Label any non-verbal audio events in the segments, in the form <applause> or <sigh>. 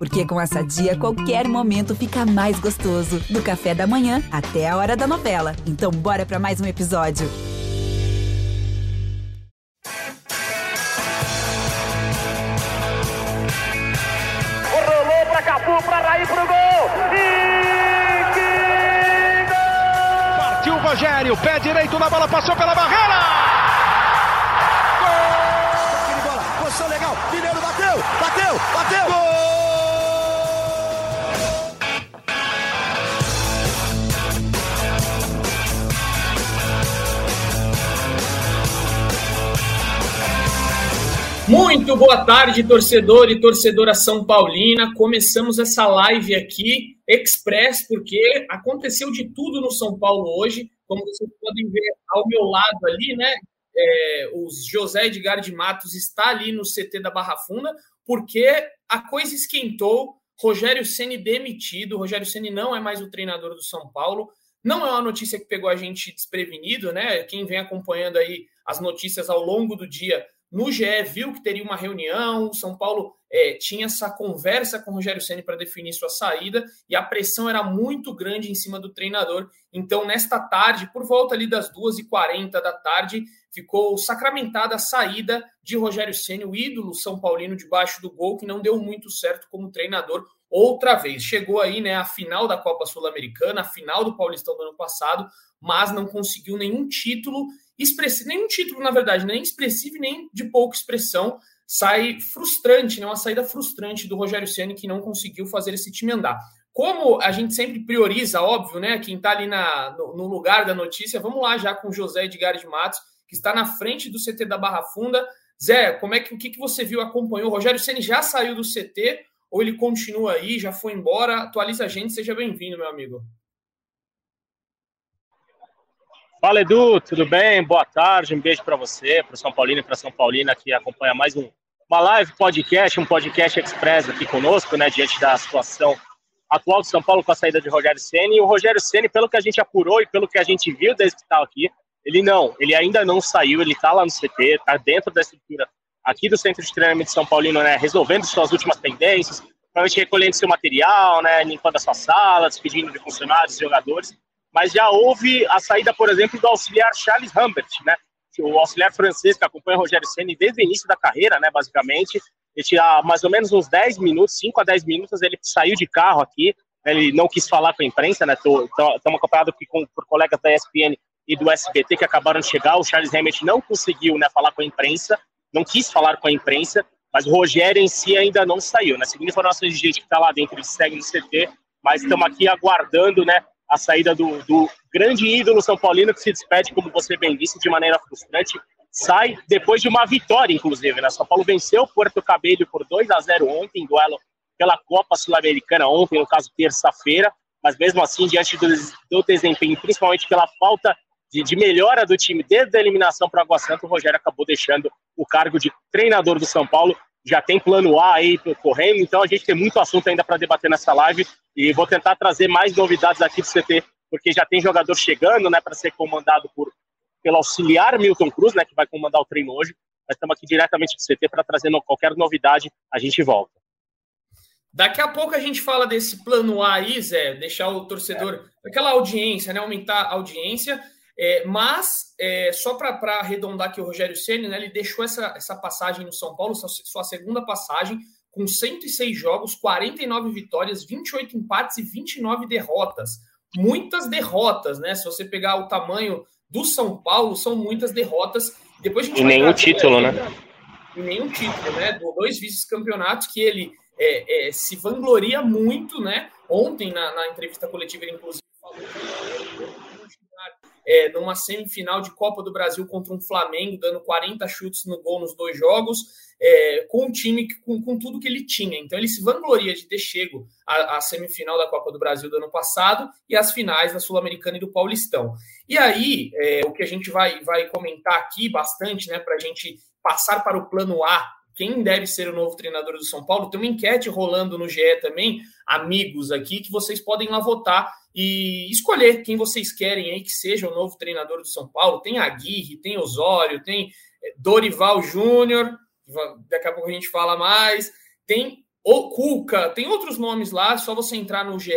Porque com essa dia, qualquer momento fica mais gostoso. Do café da manhã até a hora da novela. Então, bora para mais um episódio. Rolou pra Capu, pra Raí, pro gol! E que gol! Partiu o Rogério, pé direito na bola, passou pela barreira! Muito boa tarde, torcedor e torcedora São Paulina. Começamos essa live aqui, express, porque aconteceu de tudo no São Paulo hoje. Como vocês podem ver ao meu lado ali, né? É, o José Edgar de Matos está ali no CT da Barra Funda, porque a coisa esquentou. Rogério Ceni demitido. Rogério Ceni não é mais o treinador do São Paulo. Não é uma notícia que pegou a gente desprevenido, né? Quem vem acompanhando aí as notícias ao longo do dia no GE viu que teria uma reunião, o São Paulo é, tinha essa conversa com o Rogério Ceni para definir sua saída e a pressão era muito grande em cima do treinador. Então, nesta tarde, por volta ali das 2h40 da tarde, ficou sacramentada a saída de Rogério Ceni, o ídolo São Paulino debaixo do gol, que não deu muito certo como treinador outra vez. Chegou aí né, a final da Copa Sul-Americana, a final do Paulistão do ano passado, mas não conseguiu nenhum título expressivo, nenhum título, na verdade, nem expressivo nem de pouca expressão. Sai frustrante, né? uma saída frustrante do Rogério Ceni que não conseguiu fazer esse time andar. Como a gente sempre prioriza, óbvio, né? Quem está ali na, no, no, lugar da notícia, vamos lá já com José Edgar de Matos, que está na frente do CT da Barra Funda. Zé, como é que o que, que você viu, acompanhou? O Rogério Ceni já saiu do CT ou ele continua aí, já foi embora? Atualiza a gente, seja bem-vindo, meu amigo. Fala Edu, tudo bem? Boa tarde, um beijo para você, para São Paulino e para São Paulina que acompanha mais um, uma live podcast, um podcast express aqui conosco, né, diante da situação atual de São Paulo com a saída de Rogério Ceni. E o Rogério Ceni, pelo que a gente apurou e pelo que a gente viu desde está aqui, ele não, ele ainda não saiu, ele está lá no CT, está dentro da estrutura aqui do Centro de Treinamento de São Paulino, né, resolvendo suas últimas pendências, provavelmente recolhendo seu material, né, limpando a sua sala, despedindo de funcionários, jogadores mas já houve a saída, por exemplo, do auxiliar Charles Humbert, né? O auxiliar francês que acompanha o Rogério Senna desde o início da carreira, né, basicamente. Ele há mais ou menos uns 10 minutos, 5 a 10 minutos, ele saiu de carro aqui, ele não quis falar com a imprensa, né? Estamos acompanhados com, por colegas da ESPN e do SBT que acabaram de chegar. O Charles Hammett não conseguiu né, falar com a imprensa, não quis falar com a imprensa, mas o Rogério em si ainda não saiu. Né? Segundo informações de gente que está lá dentro, ele segue no CT, mas estamos aqui aguardando né, a saída do, do grande ídolo São Paulino, que se despede, como você bem disse, de maneira frustrante. Sai depois de uma vitória, inclusive. Né? São Paulo venceu o Porto Cabello por 2 a 0 ontem, em duelo pela Copa Sul-Americana, ontem, no caso, terça-feira. Mas mesmo assim, diante do, do desempenho, principalmente pela falta de, de, melhora do time desde a eliminação para o Água Santa, o Rogério acabou deixando o cargo de treinador do São Paulo já tem plano A aí correndo, então a gente tem muito assunto ainda para debater nessa live e vou tentar trazer mais novidades aqui do CT, porque já tem jogador chegando, né, para ser comandado por pelo auxiliar Milton Cruz, né, que vai comandar o treino hoje. Nós estamos aqui diretamente do CT para trazer qualquer novidade, a gente volta. Daqui a pouco a gente fala desse plano A aí, Zé, deixar o torcedor, é. aquela audiência, né, aumentar a audiência. É, mas, é, só para arredondar aqui o Rogério Ceni, né, ele deixou essa, essa passagem no São Paulo, sua, sua segunda passagem, com 106 jogos, 49 vitórias, 28 empates e 29 derrotas. Muitas derrotas, né? Se você pegar o tamanho do São Paulo, são muitas derrotas. Depois gente e nenhum título, né? E nenhum título, né? Dois vice-campeonatos que ele é, é, se vangloria muito, né? Ontem, na, na entrevista coletiva, ele inclusive falou que é, numa semifinal de Copa do Brasil contra um Flamengo, dando 40 chutes no gol nos dois jogos, é, com um time que, com, com, tudo que ele tinha. Então ele se vangloria de ter chego à, à, semifinal da Copa do Brasil do ano passado e às finais da Sul-Americana e do Paulistão. E aí, é, o que a gente vai, vai comentar aqui bastante, né, para a gente passar para o plano A quem deve ser o novo treinador do São Paulo. Tem uma enquete rolando no GE também, amigos aqui, que vocês podem lá votar e escolher quem vocês querem aí que seja o novo treinador do São Paulo. Tem Aguirre, tem Osório, tem eh, Dorival Júnior, daqui a pouco a gente fala mais. Tem o Cuca, tem outros nomes lá, só você entrar no GE.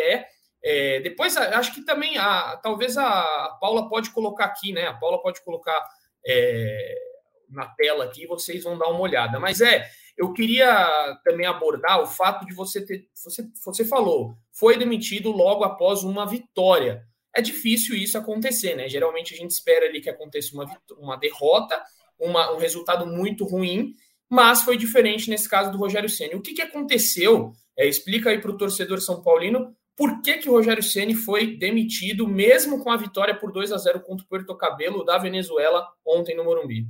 É, depois, acho que também, a, talvez a Paula pode colocar aqui, né? A Paula pode colocar é, na tela aqui, vocês vão dar uma olhada. Mas é, eu queria também abordar o fato de você ter. Você, você falou, foi demitido logo após uma vitória. É difícil isso acontecer, né? Geralmente a gente espera ali que aconteça uma, uma derrota, uma, um resultado muito ruim, mas foi diferente nesse caso do Rogério Ceni. O que, que aconteceu? É, explica aí para o torcedor São Paulino por que, que o Rogério Ceni foi demitido, mesmo com a vitória por 2 a 0 contra o Puerto Cabelo da Venezuela ontem no Morumbi.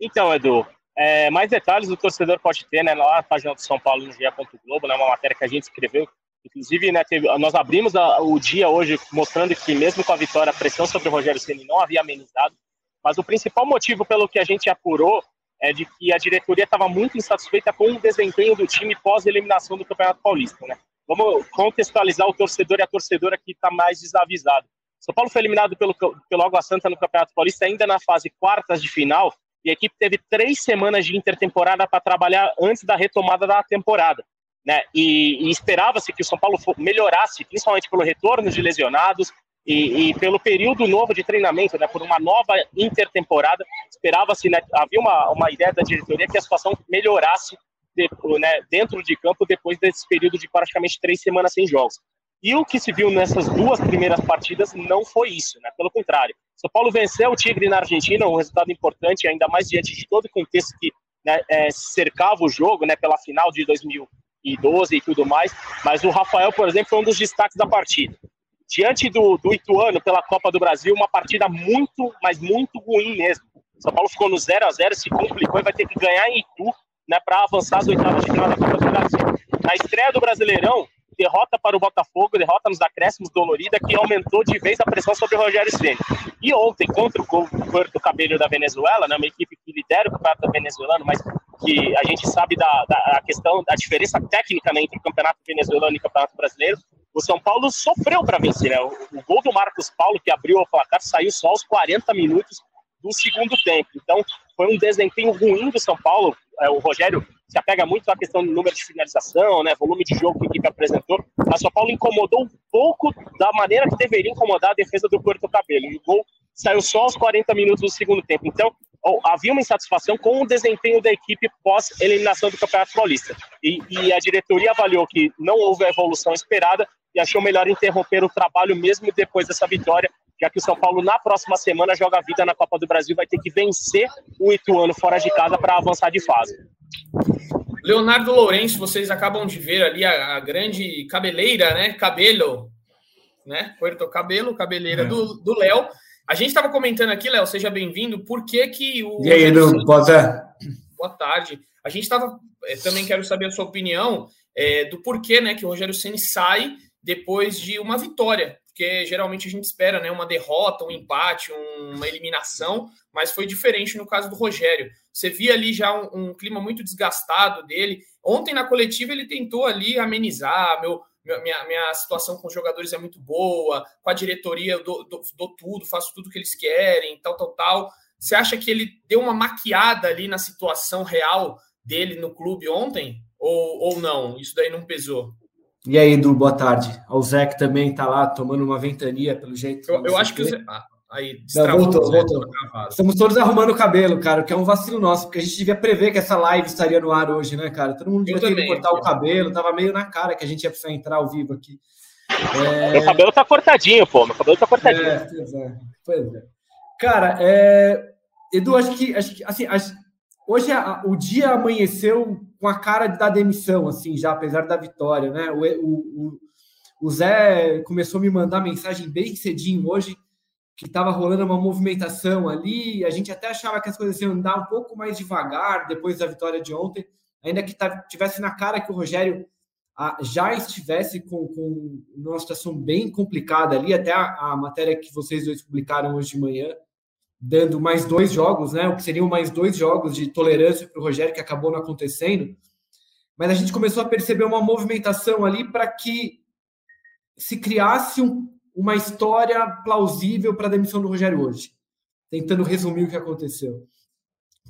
Então, Edu, é, mais detalhes o torcedor pode ter né, lá na página do São Paulo no GE. Globo, né, uma matéria que a gente escreveu. Inclusive, né, teve, nós abrimos a, o dia hoje mostrando que, mesmo com a vitória, a pressão sobre o Rogério Ceni não havia amenizado. Mas o principal motivo pelo que a gente apurou é de que a diretoria estava muito insatisfeita com o desempenho do time pós-eliminação do Campeonato Paulista. Né? Vamos contextualizar o torcedor e a torcedora que está mais desavisado. São Paulo foi eliminado pelo, pelo Água Santa no Campeonato Paulista ainda na fase quartas de final e a equipe teve três semanas de intertemporada para trabalhar antes da retomada da temporada. Né? E, e esperava-se que o São Paulo melhorasse, principalmente pelo retorno de lesionados e, e pelo período novo de treinamento, né? por uma nova intertemporada. Esperava-se, né? havia uma, uma ideia da diretoria que a situação melhorasse de, né, dentro de campo depois desse período de praticamente três semanas sem jogos. E o que se viu nessas duas primeiras partidas não foi isso, né? Pelo contrário. São Paulo venceu o Tigre na Argentina, um resultado importante, ainda mais diante de todo o contexto que né, é, cercava o jogo, né? Pela final de 2012 e tudo mais. Mas o Rafael, por exemplo, foi um dos destaques da partida. Diante do, do Ituano pela Copa do Brasil, uma partida muito, mas muito ruim mesmo. São Paulo ficou no 0 a 0 se complicou e vai ter que ganhar em Itu né, para avançar as oitavas de final da Copa do Brasil. Na estreia do Brasileirão, derrota para o Botafogo, derrota nos acréscimos dolorida, que aumentou de vez a pressão sobre o Rogério Ceni. E ontem, contra o Puerto Cabello da Venezuela, né, uma equipe que lidera o campeonato venezuelano, mas que a gente sabe da, da questão, da diferença técnica né, entre o campeonato venezuelano e o campeonato brasileiro, o São Paulo sofreu para vencer. Né? O, o, gol do Marcos Paulo, que abriu o placar, saiu só aos 40 minutos do segundo tempo. Então, foi um desempenho ruim do São Paulo. É, o Rogério se apega muito à questão do número de finalização, né, volume de jogo que a equipe apresentou. A São Paulo incomodou um pouco da maneira que deveria incomodar a defesa do Porto Cabelo. E o gol saiu só aos 40 minutos do segundo tempo. Então, havia uma insatisfação com o desempenho da equipe pós-eliminação do Campeonato Paulista. E, e, a diretoria avaliou que não houve a evolução esperada e achou melhor interromper o trabalho mesmo depois dessa vitória, já que o São Paulo na próxima semana joga a vida na Copa do Brasil, vai ter que vencer o Ituano fora de casa para avançar de fase. Leonardo Lourenço, vocês acabam de ver ali a, a grande cabeleira, né? Cabelo, né? Puerto Cabelo, cabeleira é. do Léo. A gente estava comentando aqui, Léo, seja bem-vindo, por que que o... E aí, Edu, boa tarde. Boa tarde. A gente estava, é, também quero saber a sua opinião é, do porquê, né, que o Rogério Ceni sai depois de uma vitória, porque geralmente a gente espera né, uma derrota, um empate, uma eliminação, mas foi diferente no caso do Rogério. Você via ali já um, um clima muito desgastado dele. Ontem na coletiva ele tentou ali amenizar, meu, minha, minha situação com os jogadores é muito boa, com a diretoria eu dou, dou, dou tudo, faço tudo que eles querem, tal, tal, tal. Você acha que ele deu uma maquiada ali na situação real dele no clube ontem? Ou, ou não? Isso daí não pesou? E aí, Edu, boa tarde. O Zé que também tá lá tomando uma ventania, pelo jeito. Eu, eu acho que o Zé. Ah, aí, não, voltou, voltou. Estamos todos arrumando o cabelo, cara, que é um vacilo nosso, porque a gente devia prever que essa live estaria no ar hoje, né, cara? Todo mundo devia ter cortar o cabelo, tava meio na cara que a gente ia precisar entrar ao vivo aqui. É... Meu cabelo tá cortadinho, pô. Meu cabelo tá cortadinho. É, pois é. Pois é. Cara, é... Edu, acho que, acho que assim, acho... hoje o dia amanheceu com a cara da demissão, assim, já, apesar da vitória, né? O, o, o Zé começou a me mandar mensagem bem cedinho hoje, que estava rolando uma movimentação ali, a gente até achava que as coisas iam andar um pouco mais devagar depois da vitória de ontem, ainda que tivesse na cara que o Rogério já estivesse com, com uma situação bem complicada ali, até a, a matéria que vocês dois publicaram hoje de manhã, dando mais dois jogos, né? O que seriam mais dois jogos de tolerância para o Rogério, que acabou não acontecendo. Mas a gente começou a perceber uma movimentação ali para que se criasse um, uma história plausível para a demissão do Rogério hoje. Tentando resumir o que aconteceu.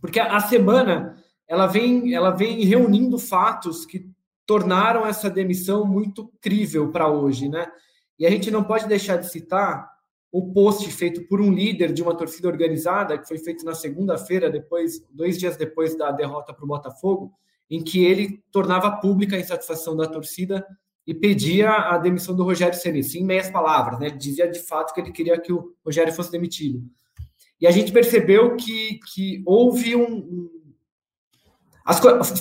Porque a semana ela vem, ela vem reunindo fatos que tornaram essa demissão muito crível para hoje, né? E a gente não pode deixar de citar o post feito por um líder de uma torcida organizada, que foi feito na segunda-feira, depois, dois dias depois da derrota para o Botafogo, em que ele tornava pública a insatisfação da torcida e pedia a demissão do Rogério Ceni, em meias palavras, né? Ele dizia de fato que ele queria que o Rogério fosse demitido. E a gente percebeu que, que houve um,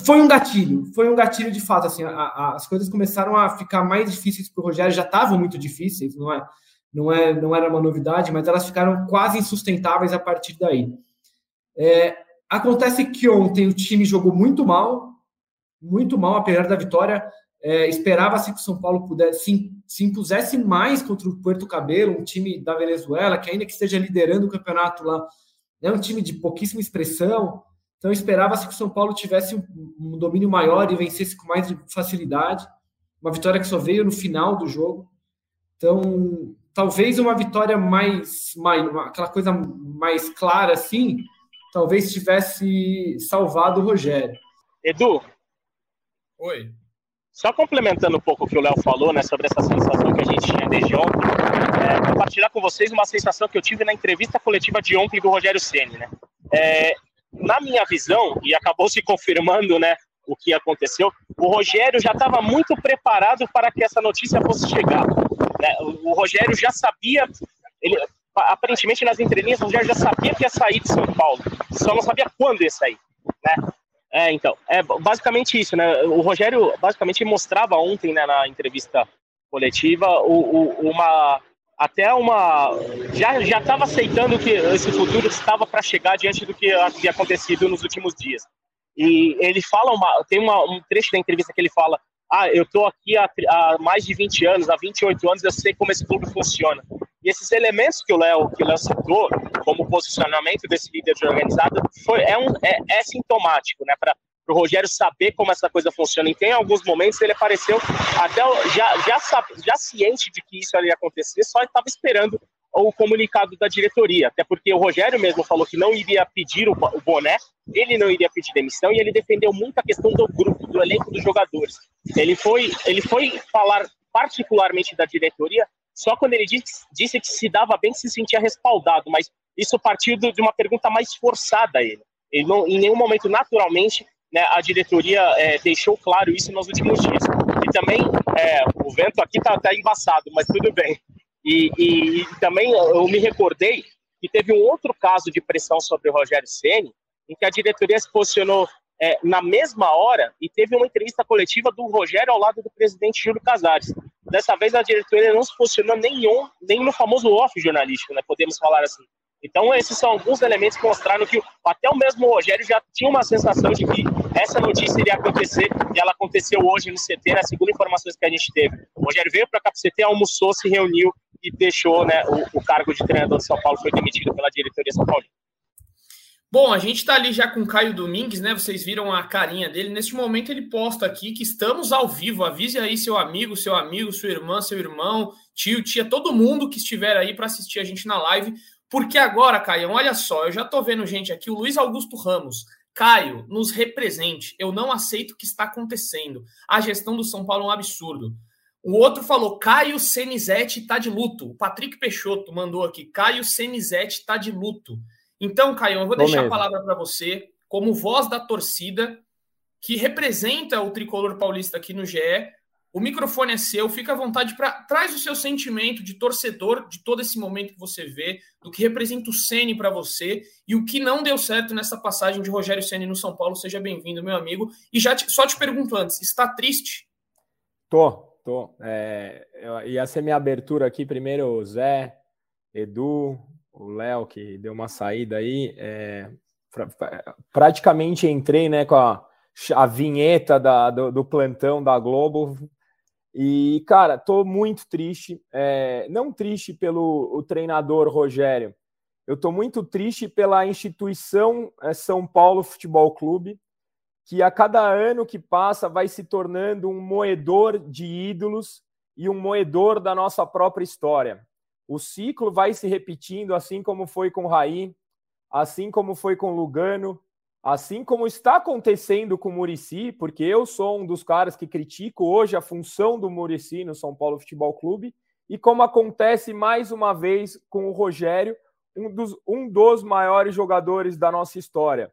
foi um gatilho, foi um gatilho de fato. Assim, a, a, as coisas começaram a ficar mais difíceis para o Rogério, já estavam muito difíceis, não é, não é, não era uma novidade, mas elas ficaram quase insustentáveis a partir daí. É, acontece que ontem o time jogou muito mal, muito mal, apesar da vitória. É, Esperava-se que o São Paulo pudesse se, se impusesse mais contra o Puerto Cabelo, um time da Venezuela, que ainda que esteja liderando o campeonato lá, é um time de pouquíssima expressão. Então esperava-se que o São Paulo tivesse um, domínio maior e vencesse com mais facilidade. Uma vitória que só veio no final do jogo. Então, talvez uma vitória mais, mais aquela coisa mais clara assim, talvez tivesse salvado o Rogério. Edu. Oi. Só complementando um pouco o que o Léo falou, né, sobre essa sensação que a gente tinha desde ontem, é, compartilhar com vocês uma sensação que eu tive na entrevista coletiva de ontem do Rogério Ceni, né? É, na minha visão, e acabou se confirmando, né, o que aconteceu, o Rogério já estava muito preparado para que essa notícia fosse chegar. Né? O, Rogério já sabia, ele, aparentemente nas entrelinhas, o Rogério já sabia que ia sair de São Paulo, só não sabia quando ia sair. Né? É, então, é basicamente isso, né? O Rogério basicamente mostrava ontem, né, na entrevista coletiva, o, o, uma até uma já já estava aceitando que esse futuro estava para chegar diante do que havia acontecido nos últimos dias. E ele fala uma tem uma, um trecho da entrevista que ele fala: "Ah, eu estou aqui há, há, mais de 20 anos, há 28 anos, eu sei como esse clube funciona". E esses elementos que o Léo que citou, como posicionamento desse líder de organizado, foi é um é, é sintomático, né, para o Rogério saber como essa coisa funciona. E tem alguns momentos ele apareceu até já, já, já ciente de que isso ia acontecer, só estava esperando o comunicado da diretoria, até porque o Rogério mesmo falou que não iria pedir o, boné, ele não iria pedir demissão e ele defendeu muito a questão do grupo, do elenco dos jogadores. Ele foi, ele foi falar particularmente da diretoria só quando ele disse, disse que se dava bem, se sentia respaldado, mas isso partiu de uma pergunta mais forçada a ele. Ele não, em nenhum momento, naturalmente, né, a diretoria é, deixou claro isso nos últimos dias. E também, é, o vento aqui está tá embaçado, mas tudo bem. E, e, e, também eu me recordei que teve um outro caso de pressão sobre o Rogério Ceni, em que a diretoria se posicionou é, na mesma hora e teve uma entrevista coletiva do Rogério ao lado do presidente Júlio Casares. Dessa vez a diretoria não se posicionou nenhum, nem no famoso off jornalístico, né, podemos falar assim. Então, esses são alguns elementos que mostraram que até o mesmo Rogério já tinha uma sensação de que essa notícia iria acontecer e ela aconteceu hoje no CT, na segunda informações que a gente teve. O Rogério veio para o CT, almoçou, se reuniu e deixou né, o, o, cargo de treinador de São Paulo, foi demitido pela diretoria São Paulo. Bom, a gente está ali já com o Caio Domingues, né? Vocês viram a carinha dele. Neste momento ele posta aqui que estamos ao vivo. Avise aí seu amigo, seu amigo, sua irmã, seu irmão, tio, tia, todo mundo que estiver aí para assistir a gente na live. Porque agora, Caio, olha só, eu já tô vendo gente aqui, o Luiz Augusto Ramos. Caio, nos represente. Eu não aceito o que está acontecendo. A gestão do São Paulo é um absurdo. O outro falou: Caio Senizete está de luto. O Patrick Peixoto mandou aqui: Caio Senizete está de luto. Então, Caio, eu vou deixar a palavra para você, como voz da torcida, que representa o tricolor paulista aqui no GE. O microfone é seu, fica à vontade para traz o seu sentimento de torcedor de todo esse momento que você vê, do que representa o Ceni para você e o que não deu certo nessa passagem de Rogério Ceni no São Paulo. Seja bem-vindo, meu amigo. E já te, só te pergunto antes, está triste? Tô, tô. É, ia ser minha abertura aqui primeiro, o Zé, Edu, o Léo que deu uma saída aí. É, pra, pra, praticamente entrei, né, com a a vinheta da, do, do, plantão da Globo e, cara, tô muito triste. É, não triste pelo o treinador Rogério, eu tô muito triste pela instituição é, São Paulo Futebol Clube, que a cada ano que passa vai se tornando um moedor de ídolos e um moedor da nossa própria história. O ciclo vai se repetindo, assim como foi com Raí, assim como foi com Lugano, Assim como está acontecendo com o Murici, porque eu sou um dos caras que critico hoje a função do Murici no São Paulo Futebol Clube, e como acontece mais uma vez com o Rogério, um dos, um dos maiores jogadores da nossa história.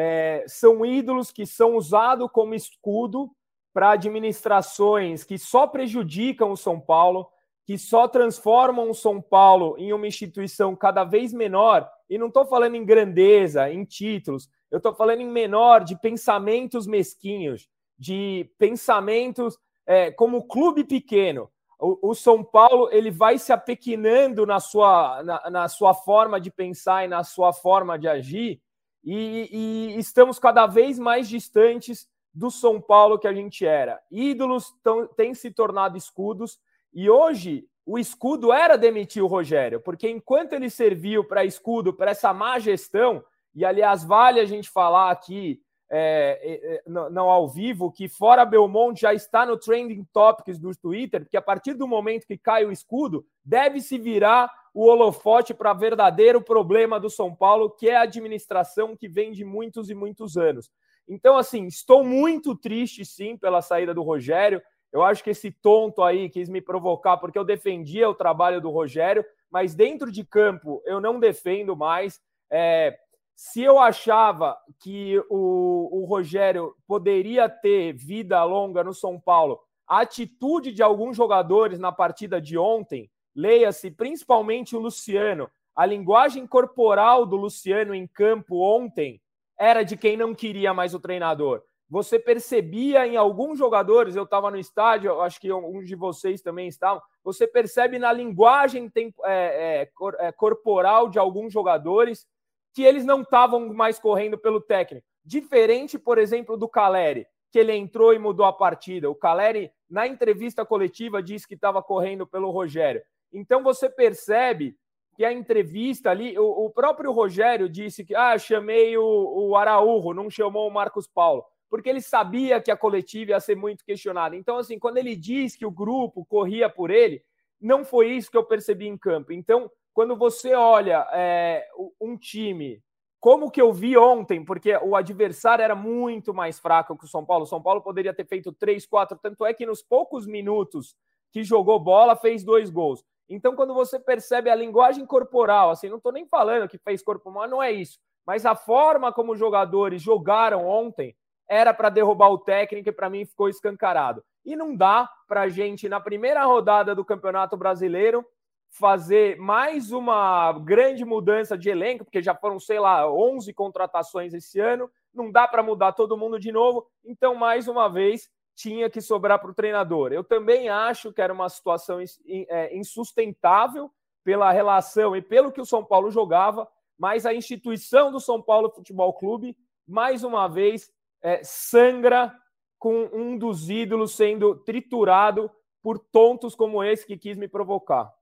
É, são ídolos que são usados como escudo para administrações que só prejudicam o São Paulo, que só transformam o São Paulo em uma instituição cada vez menor. E não estou falando em grandeza, em títulos, eu estou falando em menor de pensamentos mesquinhos, de pensamentos é, como clube pequeno. O, o, São Paulo ele vai se apequenando na sua, na, na, sua forma de pensar e na sua forma de agir, e, e estamos cada vez mais distantes do São Paulo que a gente era. Ídolos tão, têm se tornado escudos e hoje o escudo era demitir o Rogério, porque enquanto ele serviu para escudo, para essa má gestão, e aliás, vale a gente falar aqui, é, é, é não, ao vivo, que fora Belmonte já está no trending topics do Twitter, porque a partir do momento que cai o escudo, deve se virar o holofote para verdadeiro problema do São Paulo, que é a administração que vem de muitos e muitos anos. Então, assim, estou muito triste, sim, pela saída do Rogério. Eu acho que esse tonto aí quis me provocar porque eu defendia o trabalho do Rogério, mas dentro de campo eu não defendo mais. É, se eu achava que o, o Rogério poderia ter vida longa no São Paulo, a atitude de alguns jogadores na partida de ontem, leia-se principalmente o Luciano, a linguagem corporal do Luciano em campo ontem era de quem não queria mais o treinador. Você percebia em alguns jogadores, eu estava no estádio, acho que alguns de vocês também estavam, você percebe na linguagem é, é, é, corporal de alguns jogadores que eles não estavam mais correndo pelo técnico. Diferente, por exemplo, do Caleri, que ele entrou e mudou a partida. O Caleri, na entrevista coletiva, disse que estava correndo pelo Rogério. Então você percebe que a entrevista ali, o, o próprio Rogério disse que ah, chamei o, o Araújo, não chamou o Marcos Paulo, porque ele sabia que a coletiva ia ser muito questionada. Então, assim, quando ele diz que o grupo corria por ele, não foi isso que eu percebi em campo. Então, quando você olha é, um time, como que eu vi ontem, porque o adversário era muito mais fraco que o São Paulo. O São Paulo poderia ter feito três, quatro, tanto é que nos poucos minutos que jogou bola, fez dois gols. Então, quando você percebe a linguagem corporal, assim, não estou nem falando que fez corpo humano, não é isso, mas a forma como os jogadores jogaram ontem era para derrubar o técnico e para mim ficou escancarado. E não dá para a gente, na primeira rodada do Campeonato Brasileiro, fazer mais uma grande mudança de elenco, porque já foram, sei lá, 11 contratações esse ano, não dá para mudar todo mundo de novo. Então, mais uma vez, tinha que sobrar para o treinador. Eu também acho que era uma situação é, insustentável pela relação e pelo que o São Paulo jogava, mas a instituição do São Paulo Futebol Clube, mais uma vez, é, sangra com um dos ídolos sendo triturado por tontos como esse que quis me provocar.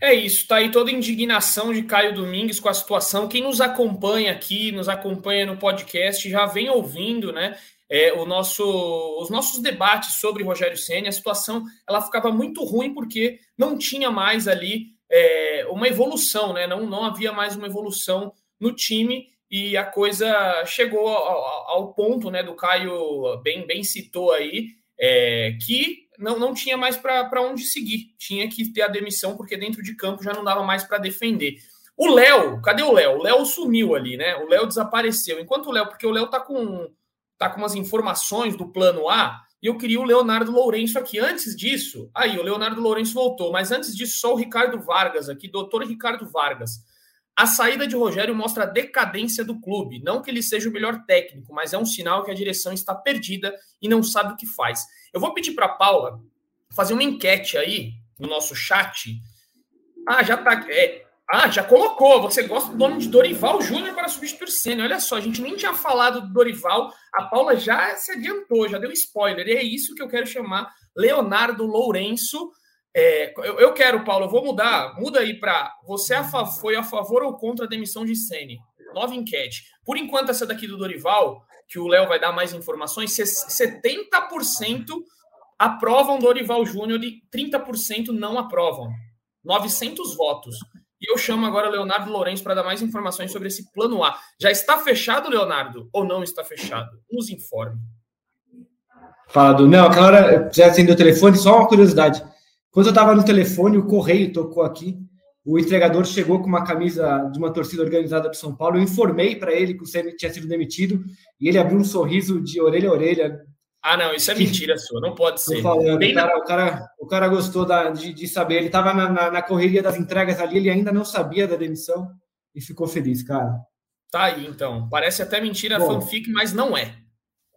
É isso, tá aí toda a indignação de Caio Domingues com a situação. Quem nos acompanha aqui, nos acompanha no podcast, já vem ouvindo, né? É, o nosso, os nossos debates sobre Rogério Senna, a situação ela ficava muito ruim porque não tinha mais ali é, uma evolução, né? Não, não havia mais uma evolução no time e a coisa chegou ao, ao ponto, né? Do Caio bem, bem citou aí é, que não, não tinha mais para onde seguir, tinha que ter a demissão porque dentro de campo já não dava mais para defender. O Léo, cadê o Léo? O Léo sumiu ali, né? O Léo desapareceu. Enquanto o Léo, porque o Léo tá com tá com umas informações do plano A, e eu queria o Leonardo Lourenço aqui. Antes disso, aí o Leonardo Lourenço voltou, mas antes disso, só o Ricardo Vargas aqui, doutor Ricardo Vargas. A saída de Rogério mostra a decadência do clube. Não que ele seja o melhor técnico, mas é um sinal que a direção está perdida e não sabe o que faz. Eu vou pedir para Paula fazer uma enquete aí no nosso chat. Ah, já tá. É, ah, já colocou. Você gosta do nome de Dorival Júnior para substituir Senna. Olha só, a gente nem tinha falado do Dorival. A Paula já se adiantou, já deu spoiler. E é isso que eu quero chamar Leonardo Lourenço. É, eu, eu, quero, Paulo, eu vou mudar. Muda aí para você a foi a favor ou contra a demissão de Senna? Nova enquete. Por enquanto, essa daqui do Dorival, que o Léo vai dar mais informações, 70% aprovam Dorival Júnior e 30% não aprovam. 900 votos. E eu chamo agora Leonardo Lourenço para dar mais informações sobre esse plano A. Já está fechado, Leonardo? Ou não está fechado? Nos informe. Fala, do. Não, aquela hora já acendeu o telefone, só uma curiosidade. Quando eu estava no telefone, o correio tocou aqui. O entregador chegou com uma camisa de uma torcida organizada de São Paulo. Eu informei para ele que o Ceni tinha sido demitido e ele abriu um sorriso de orelha a orelha. Ah, não, isso é mentira sua, não pode ser. Falando, o, cara, o, cara, o, cara, gostou da, de, de, saber. Ele estava na, na, na, correria das entregas ali, ele ainda não sabia da demissão e ficou feliz, cara. Tá aí, então. Parece até mentira Bom, fanfic, mas não é.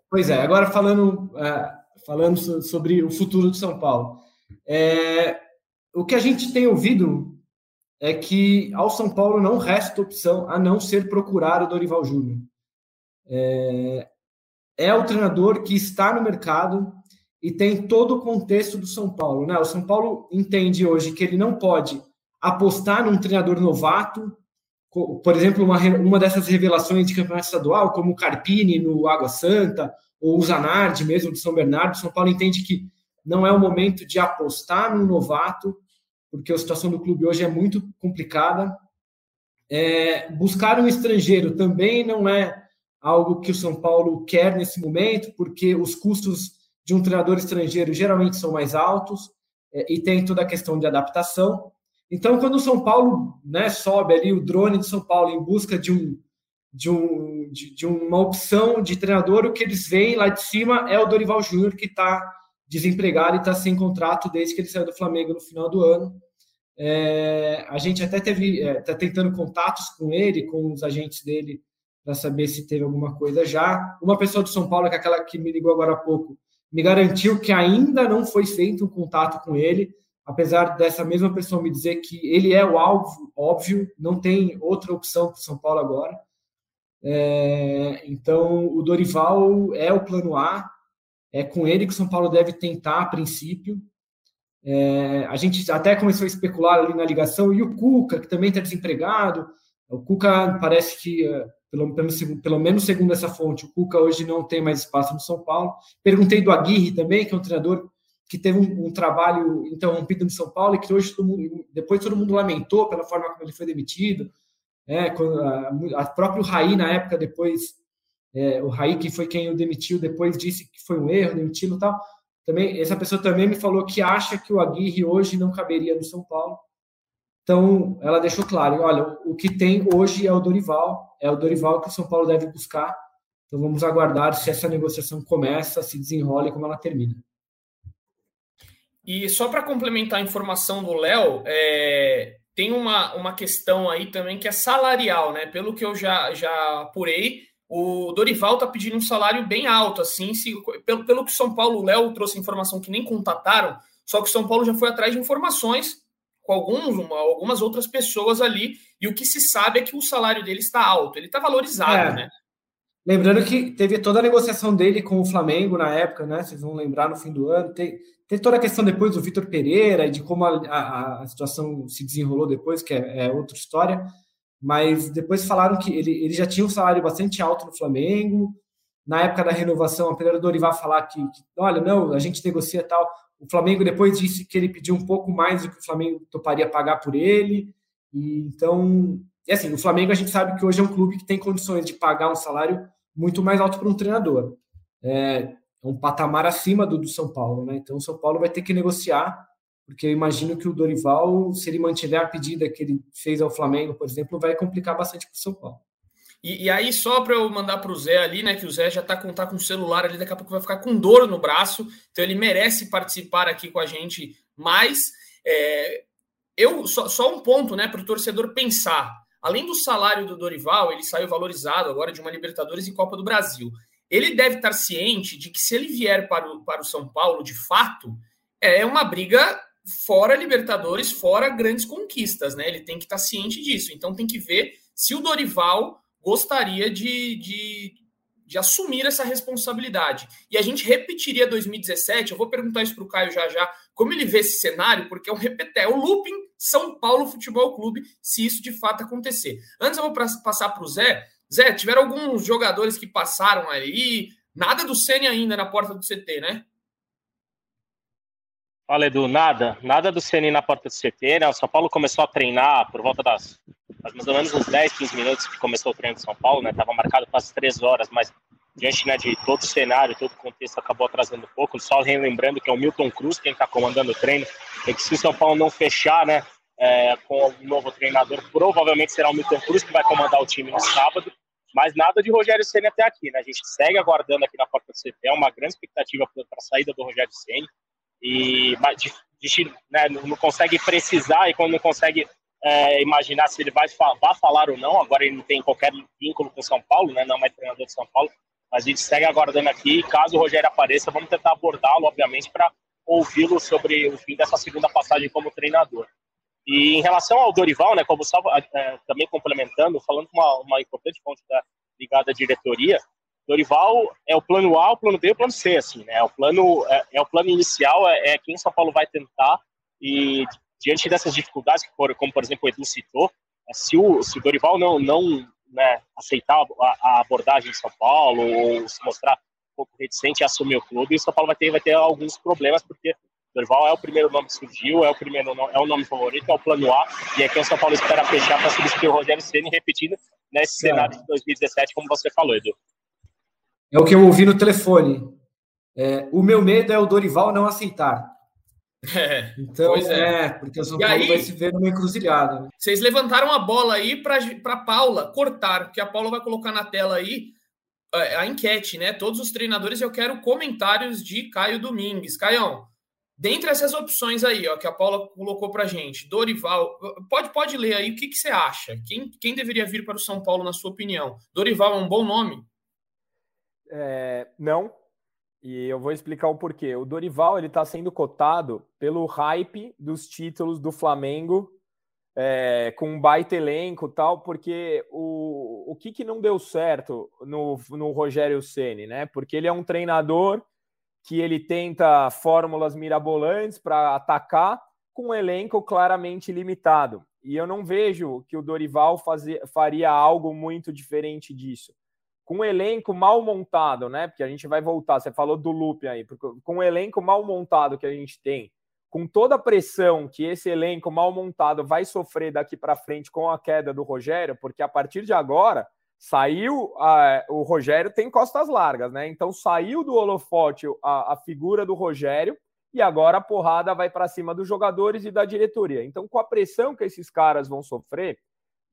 Pois é, agora falando, uh, falando sobre o futuro de São Paulo. É, o que a gente tem ouvido é que ao São Paulo não resta opção a não ser procurar o Dorival Júnior. É, é o treinador que está no mercado e tem todo o contexto do São Paulo. Né? O São Paulo entende hoje que ele não pode apostar num treinador novato, por exemplo, uma, uma dessas revelações de campeonato estadual, como o Carpini no Água Santa, ou o Zanardi mesmo de São Bernardo. O São Paulo entende que não é o momento de apostar num novato, porque a situação do clube hoje é muito complicada. É, buscar um estrangeiro também não é algo que o São Paulo quer nesse momento, porque os custos de um treinador estrangeiro geralmente são mais altos é, e tem toda a questão de adaptação. Então, quando o São Paulo né, sobe ali o drone de São Paulo em busca de, um, de, um, de, de uma opção de treinador, o que eles veem lá de cima é o Dorival Júnior, que está desempregado e está sem contrato desde que ele saiu do Flamengo no final do ano. É, a gente até teve, está é, tentando contatos com ele, com os agentes dele, para saber se teve alguma coisa já. Uma pessoa de São Paulo, que é aquela que me ligou agora há pouco, me garantiu que ainda não foi feito um contato com ele, apesar dessa mesma pessoa me dizer que ele é o alvo, óbvio, não tem outra opção para São Paulo agora. É, então, o Dorival é o plano A, é com ele que o São Paulo deve tentar a princípio. É, a gente até começou a especular ali na ligação, e o Cuca, que também está desempregado. O Cuca parece que, pelo, pelo, pelo, menos segundo essa fonte, o Cuca hoje não tem mais espaço no São Paulo. Perguntei do Aguirre também, que é um treinador que teve um, um trabalho interrompido no São Paulo e que hoje todo mundo, depois todo mundo lamentou pela forma como ele foi demitido. É, quando a, a próprio Raí, na época, depois, é, o Raí, que foi quem o demitiu, depois disse que foi um erro, demitido e tal também essa pessoa também me falou que acha que o Aguirre hoje não caberia no São Paulo. Então, ela deixou claro, olha, o que tem hoje é o Dorival, é o Dorival que o São Paulo deve buscar. Então, vamos aguardar se essa negociação começa, se desenrola e como ela termina. E só para complementar a informação do Léo, é, tem uma, uma questão aí também que é salarial, né? Pelo que eu já, já apurei, o Dorival está pedindo um salário bem alto, assim, se, pelo, pelo que São Paulo, o Léo trouxe informação que nem contataram, só que o São Paulo já foi atrás de informações com alguns, uma, algumas outras pessoas ali, e o que se sabe é que o salário dele está alto, ele está valorizado, é. né? Lembrando que teve toda a negociação dele com o Flamengo na época, né? Vocês vão lembrar no fim do ano. Tem, tem toda a questão depois do Vitor Pereira e de como a, a, a, situação se desenrolou depois, que é, é outra história mas depois falaram que ele, ele já tinha um salário bastante alto no Flamengo. Na época da renovação, apesar do Dorival falar que, que, olha, não, a gente negocia tal. O Flamengo depois disse que ele pediu um pouco mais do que o Flamengo toparia pagar por ele. E, então, e assim, o Flamengo a gente sabe que hoje é um clube que tem condições de pagar um salário muito mais alto para um treinador. É um patamar acima do do São Paulo, né? Então, o São Paulo vai ter que negociar porque eu imagino que o Dorival, se ele mantiver a pedida que ele fez ao Flamengo, por exemplo, vai complicar bastante para o São Paulo. E, e, aí, só para eu mandar para o Zé ali, né? Que o Zé já está com, tá com o celular ali, daqui a pouco vai ficar com dor no braço, então ele merece participar aqui com a gente mais. É, eu só, só um ponto, né, para o torcedor pensar. Além do salário do Dorival, ele saiu valorizado agora de uma Libertadores e Copa do Brasil. Ele deve estar ciente de que se ele vier para o, para o São Paulo, de fato, é uma briga fora Libertadores, fora grandes conquistas, né? Ele tem que estar ciente disso. Então tem que ver se o Dorival gostaria de, de, de, assumir essa responsabilidade. E a gente repetiria 2017, eu vou perguntar isso para o Caio já já, como ele vê esse cenário, porque é um repeté, é o looping São Paulo Futebol Clube, se isso de fato acontecer. Antes eu vou passar para o Zé. Zé, tiveram alguns jogadores que passaram aí, nada do Senna ainda na porta do CT, né? Fala, Edu, nada, nada do CN na porta do CT, né? O São Paulo começou a treinar por volta das mais ou menos uns 10, 15 minutos que começou o treino de São Paulo, né? Tava marcado para as 3 horas, mas diante né, de todo o cenário, todo o contexto, acabou atrasando um pouco. Só relembrando que é o Milton Cruz quem está comandando o treino, e que se o São Paulo não fechar, né, é, com o novo treinador, provavelmente será o Milton Cruz que vai comandar o time no sábado. Mas nada de Rogério Ceni até aqui, né? A gente segue aguardando aqui na porta do CT, é uma grande expectativa para a saída do Rogério Ceni e de, de, né, não consegue precisar e quando não consegue é, imaginar se ele vai, vai falar ou não. Agora ele não tem qualquer vínculo com São Paulo, né? Não é treinador de São Paulo. Mas a gente segue aguardando aqui. Caso o Rogério apareça, vamos tentar abordá-lo, obviamente, para ouvi-lo sobre o fim dessa segunda passagem como treinador. E em relação ao Dorival, né, como estava é, também complementando, falando uma, uma importante fonte da ligada à diretoria, Dorival é o plano A, o plano B o plano C, assim, né? O plano é, é o plano inicial, é, é, quem São Paulo vai tentar e diante dessas dificuldades, como por exemplo o Edu citou, é, se o, se o Dorival não, não né, aceitar a, a, abordagem de São Paulo ou se mostrar um pouco reticente a assumir o clube, o São Paulo vai ter, vai ter alguns problemas, porque Dorival é o primeiro nome que surgiu, é o primeiro é o nome favorito, é o plano A, e é quem o São Paulo espera fechar para substituir o Rogério Ceni repetindo nesse cenário de 2017, como você falou, Edu. É o que eu ouvi no telefone. É, o meu medo é o Dorival não aceitar. É, então, é. é. porque o São Paulo aí, vai se ver numa encruzilhada. Né? Vocês levantaram a bola aí para Paula cortar, porque a Paula vai colocar na tela aí é, a enquete, né? Todos os treinadores, eu quero comentários de Caio Domingues. Caião, dentre essas opções aí, ó, que a Paula colocou para gente, Dorival, pode, pode ler aí o que, que você acha? Quem, quem deveria vir para o São Paulo, na sua opinião? Dorival é um bom nome? É, não, e eu vou explicar o porquê. O Dorival ele está sendo cotado pelo hype dos títulos do Flamengo, é, com um baita elenco tal, porque o, o que, que não deu certo no, no Rogério Ceni, né? Porque ele é um treinador que ele tenta fórmulas mirabolantes para atacar com um elenco claramente limitado. E eu não vejo que o Dorival fazia, faria algo muito diferente disso com um elenco mal montado, né? Porque a gente vai voltar, você falou do loop aí, com um elenco mal montado que a gente tem, com toda a pressão que esse elenco mal montado vai sofrer daqui para frente com a queda do Rogério, porque a partir de agora saiu a, o Rogério tem costas largas, né? Então saiu do holofote a, a figura do Rogério e agora a porrada vai para cima dos jogadores e da diretoria. Então, com a pressão que esses caras vão sofrer,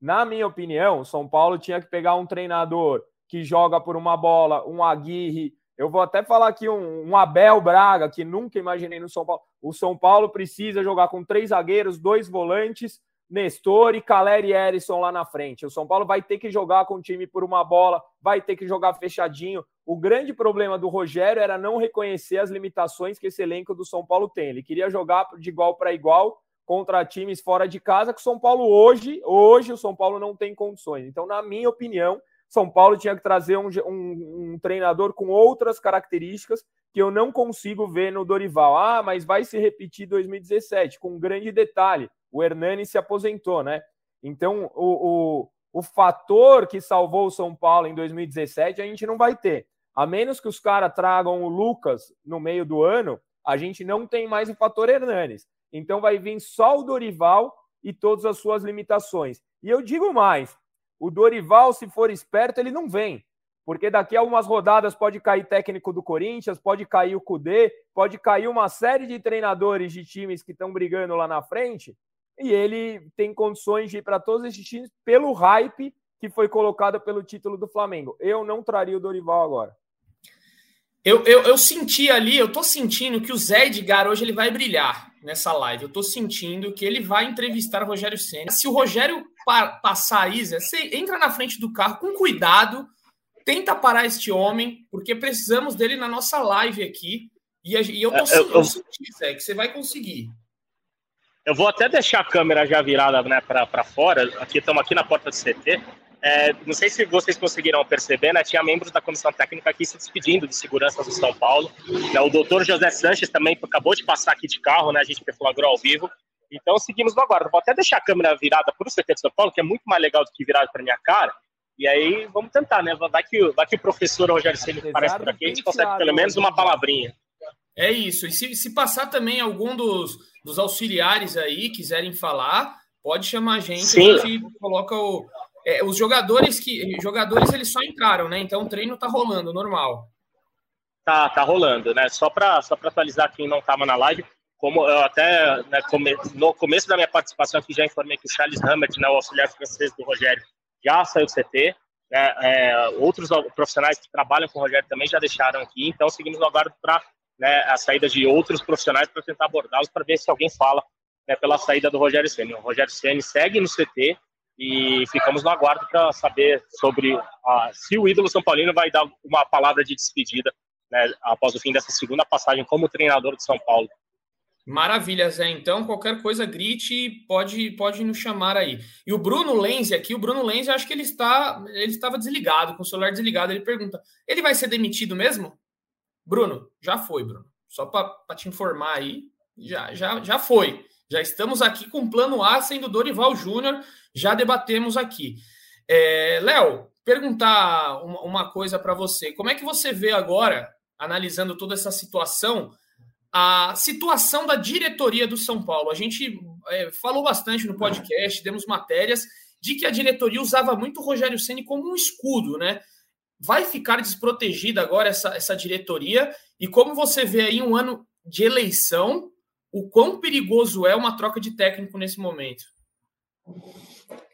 na minha opinião, o São Paulo tinha que pegar um treinador que joga por uma bola, um Aguirre. Eu vou até falar aqui um, um, Abel Braga, que nunca imaginei no São Paulo. O São Paulo precisa jogar com três zagueiros, dois volantes, Nestor e Caleri Erisson lá na frente. O São Paulo vai ter que jogar com o time por uma bola, vai ter que jogar fechadinho. O grande problema do Rogério era não reconhecer as limitações que esse elenco do São Paulo tem. Ele queria jogar de igual para igual contra times fora de casa, que o São Paulo hoje, hoje o São Paulo não tem condições. Então, na minha opinião, são Paulo tinha que trazer um, um, um, treinador com outras características que eu não consigo ver no Dorival. Ah, mas vai se repetir 2017, com um grande detalhe: o Hernani se aposentou, né? Então, o, o, o fator que salvou o São Paulo em 2017 a gente não vai ter. A menos que os caras tragam o Lucas no meio do ano, a gente não tem mais o fator Hernanes. Então vai vir só o Dorival e todas as suas limitações. E eu digo mais: o Dorival, se for esperto, ele não vem. Porque daqui a umas rodadas pode cair técnico do Corinthians, pode cair o Cudê, pode cair uma série de treinadores de times que estão brigando lá na frente. E ele tem condições de ir para todos esses times pelo hype que foi colocado pelo título do Flamengo. Eu não traria o Dorival agora. Eu, eu, eu senti ali, eu tô sentindo que o Zé Edgar hoje ele vai brilhar nessa live. Eu tô sentindo que ele vai entrevistar o Rogério Senna. Se o Rogério pa passar a Isa, você entra na frente do carro com cuidado, tenta parar este homem, porque precisamos dele na nossa live aqui. E, e eu tô é, eu, eu, senti, Zé, que você vai conseguir. Eu vou até deixar a câmera já virada né, para fora. Aqui estamos aqui na porta do CT. É, não sei se vocês conseguiram perceber, né? Tinha membros da comissão técnica aqui se despedindo de segurança do São Paulo. Né, o doutor José Sanches também acabou de passar aqui de carro, né? A gente deflagrou ao vivo. Então seguimos no aguardo. Vou até deixar a câmera virada para o CT de São Paulo, que é muito mais legal do que virada para minha cara. E aí vamos tentar, né? Vai que, vai que o professor Rogério Ceni aparece por aqui, a gente consegue pelo menos uma palavrinha. É isso. E se, se passar também algum dos, dos auxiliares aí quiserem falar, pode chamar a gente, Sim. a gente coloca o. É, os jogadores que. Jogadores eles só entraram, né? Então o treino tá rolando, normal. Tá, tá rolando, né? Só para só atualizar quem não estava na live, como eu até né, come, no começo da minha participação aqui já informei que o Charles Hammett, né, o auxiliar francês do Rogério, já saiu do CT. Né, é, outros profissionais que trabalham com o Rogério também já deixaram aqui, então seguimos no aguardo para né, a saída de outros profissionais para tentar abordá-los para ver se alguém fala né, pela saída do Rogério Ceni. O Rogério Ceni segue no CT e ficamos no aguardo para saber sobre se o ídolo São Paulino vai dar uma palavra de despedida né, após o fim dessa segunda passagem como treinador de São Paulo. Maravilha, Zé. Então, qualquer coisa, grite, pode, pode nos chamar aí. E o Bruno Lenze aqui, o Bruno Lenze, acho que ele está, ele estava desligado, com o celular desligado. Ele pergunta: ele vai ser demitido mesmo? Bruno, já foi, Bruno. Só para te informar aí, já, já, já foi. Já estamos aqui com o plano A sendo Dorival Júnior, já debatemos aqui. É, Léo, perguntar uma, coisa para você. Como é que você vê agora, analisando toda essa situação, a situação da diretoria do São Paulo. A gente é, falou bastante no podcast, demos matérias de que a diretoria usava muito o Rogério Ceni como um escudo, né? Vai ficar desprotegida agora essa, essa diretoria? E como você vê aí um ano de eleição, o quão perigoso é uma troca de técnico nesse momento?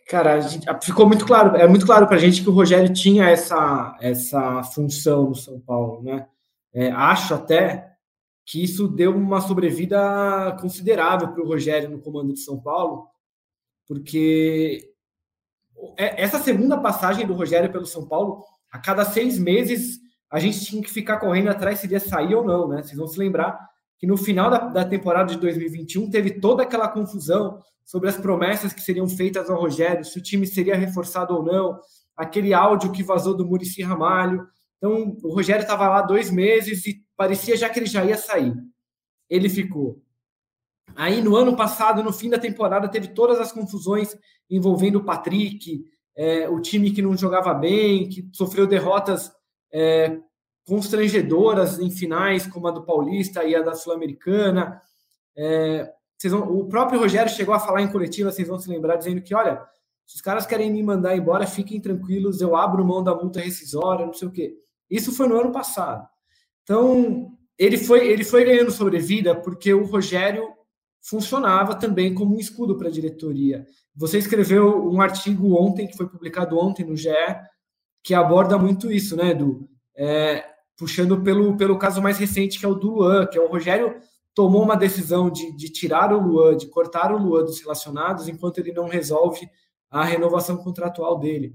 Cara, gente, ficou muito claro, é muito claro para a gente que o Rogério tinha essa, essa função no São Paulo, né? É, acho até que isso deu uma sobrevida considerável para o Rogério no comando de São Paulo, porque é, essa segunda passagem do Rogério pelo São Paulo, a cada seis meses a gente tinha que ficar correndo atrás se ia sair ou não, né? Vocês vão se lembrar que no final da, da temporada de 2021 teve toda aquela confusão sobre as promessas que seriam feitas ao Rogério, se o time seria reforçado ou não, aquele áudio que vazou do Murici Ramalho. Então, o Rogério estava lá dois meses e parecia já que ele já ia sair. Ele ficou. Aí, no ano passado, no fim da temporada, teve todas as confusões envolvendo o Patrick, é, o time que não jogava bem, que sofreu derrotas é, constrangedoras em finais, como a do Paulista e a da Sul-Americana. É, o próprio Rogério chegou a falar em coletiva, vocês vão se lembrar, dizendo que, olha, se os caras querem me mandar embora, fiquem tranquilos, eu abro mão da multa rescisória, não sei o quê. Isso foi no ano passado. Então, ele foi, ele foi ganhando sobrevida porque o Rogério funcionava também como um escudo para a diretoria. Você escreveu um artigo ontem, que foi publicado ontem no GE, que aborda muito isso, né, Edu? É, puxando pelo, pelo caso mais recente, que é o do Luan, que é o Rogério tomou uma decisão de, de tirar o Luan, de cortar o Luan dos relacionados, enquanto ele não resolve a renovação contratual dele.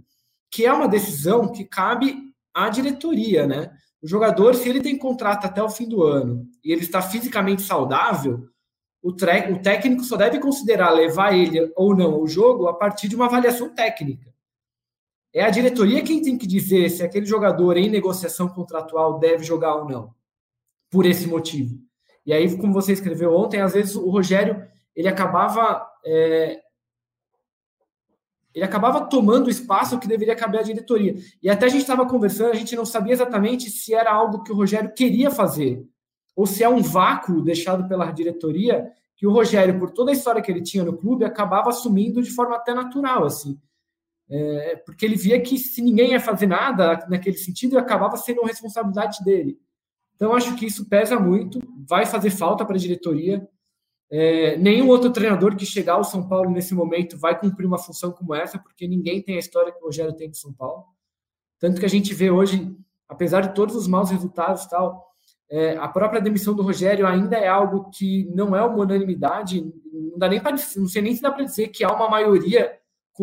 Que é uma decisão que cabe à diretoria, né? O jogador, se ele tem contrato até o fim do ano e ele está fisicamente saudável, o, o técnico só deve considerar levar ele ou não ao jogo a partir de uma avaliação técnica. É a diretoria quem tem que dizer se aquele jogador em negociação contratual deve jogar ou não, por esse motivo. E aí, como você escreveu ontem, às vezes o Rogério ele acabava é, ele acabava tomando o espaço que deveria caber à diretoria. E até a gente estava conversando, a gente não sabia exatamente se era algo que o Rogério queria fazer, ou se é um vácuo deixado pela diretoria que o Rogério, por toda a história que ele tinha no clube, acabava assumindo de forma até natural, assim. É, porque ele via que se ninguém ia fazer nada naquele sentido, acabava sendo uma responsabilidade dele. Então, acho que isso pesa muito, vai fazer falta para a diretoria. É, nenhum outro treinador que chegar ao São Paulo nesse momento vai cumprir uma função como essa, porque ninguém tem a história que o Rogério tem do São Paulo. Tanto que a gente vê hoje, apesar de todos os maus resultados tal, é, a própria demissão do Rogério ainda é algo que não é uma unanimidade, não dá nem para não sei nem se dá para dizer que há uma maioria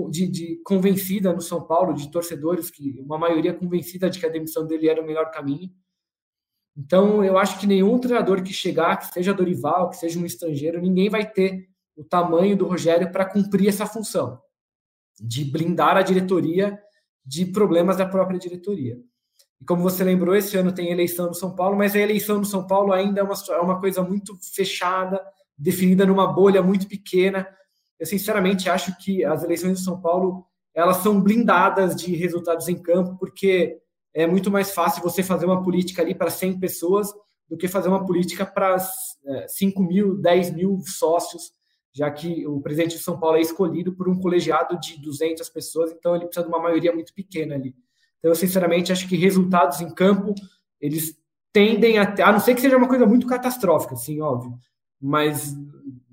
de, de, convencida no São Paulo, de torcedores, que uma maioria convencida de que a demissão dele era o melhor caminho. Então, eu acho que nenhum treinador que chegar, que seja Dorival, que seja um estrangeiro, ninguém vai ter o tamanho do Rogério para cumprir essa função de blindar a diretoria de problemas da própria diretoria. E como você lembrou, esse ano tem eleição no São Paulo, mas a eleição no São Paulo ainda é uma, é uma coisa muito fechada, definida numa bolha muito pequena. Eu sinceramente acho que as eleições do São Paulo elas são blindadas de resultados em campo, porque é muito mais fácil você fazer uma política ali para 100 pessoas do que fazer uma política para é, 5 mil, 10 mil sócios, já que o presidente de São Paulo é escolhido por um colegiado de 200 pessoas, então ele precisa de uma maioria muito pequena ali. Então, eu sinceramente acho que resultados em campo, eles tendem a, a não ser que seja uma coisa muito catastrófica, assim, óbvio, mas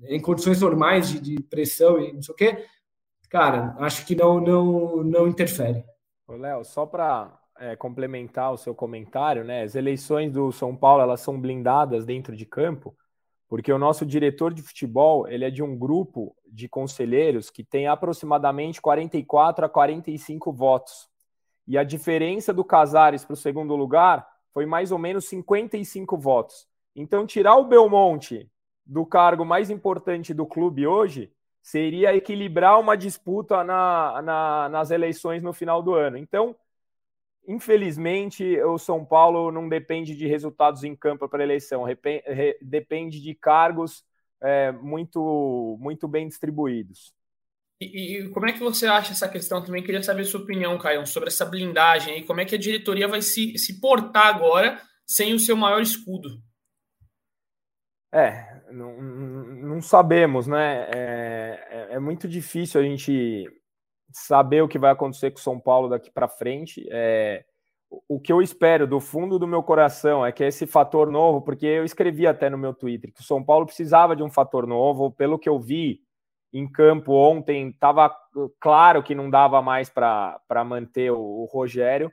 em condições normais de, de pressão e não sei o quê, cara, acho que não, não, não interfere. Léo, só para é, complementar o seu comentário, né? As eleições do São Paulo elas são blindadas dentro de campo, porque o nosso diretor de futebol ele é de um grupo de conselheiros que tem aproximadamente 44 a 45 votos. E a diferença do Casares para o segundo lugar foi mais ou menos 55 votos. Então, tirar o Belmonte do cargo mais importante do clube hoje seria equilibrar uma disputa na, na, nas eleições no final do ano. Então, infelizmente, o São Paulo não depende de resultados em campo para eleição, depende de cargos é, muito, muito bem distribuídos. E, e, como é que você acha essa questão? Também queria saber sua opinião, Caio, sobre essa blindagem e como é que a diretoria vai se, se portar agora sem o seu maior escudo. É, não, não sabemos, né? É, é, é, muito difícil a gente saber o que vai acontecer com São Paulo daqui para frente. É, o que eu espero do fundo do meu coração é que esse fator novo, porque eu escrevi até no meu Twitter que o São Paulo precisava de um fator novo, pelo que eu vi em campo ontem, estava claro que não dava mais para manter o, o, Rogério.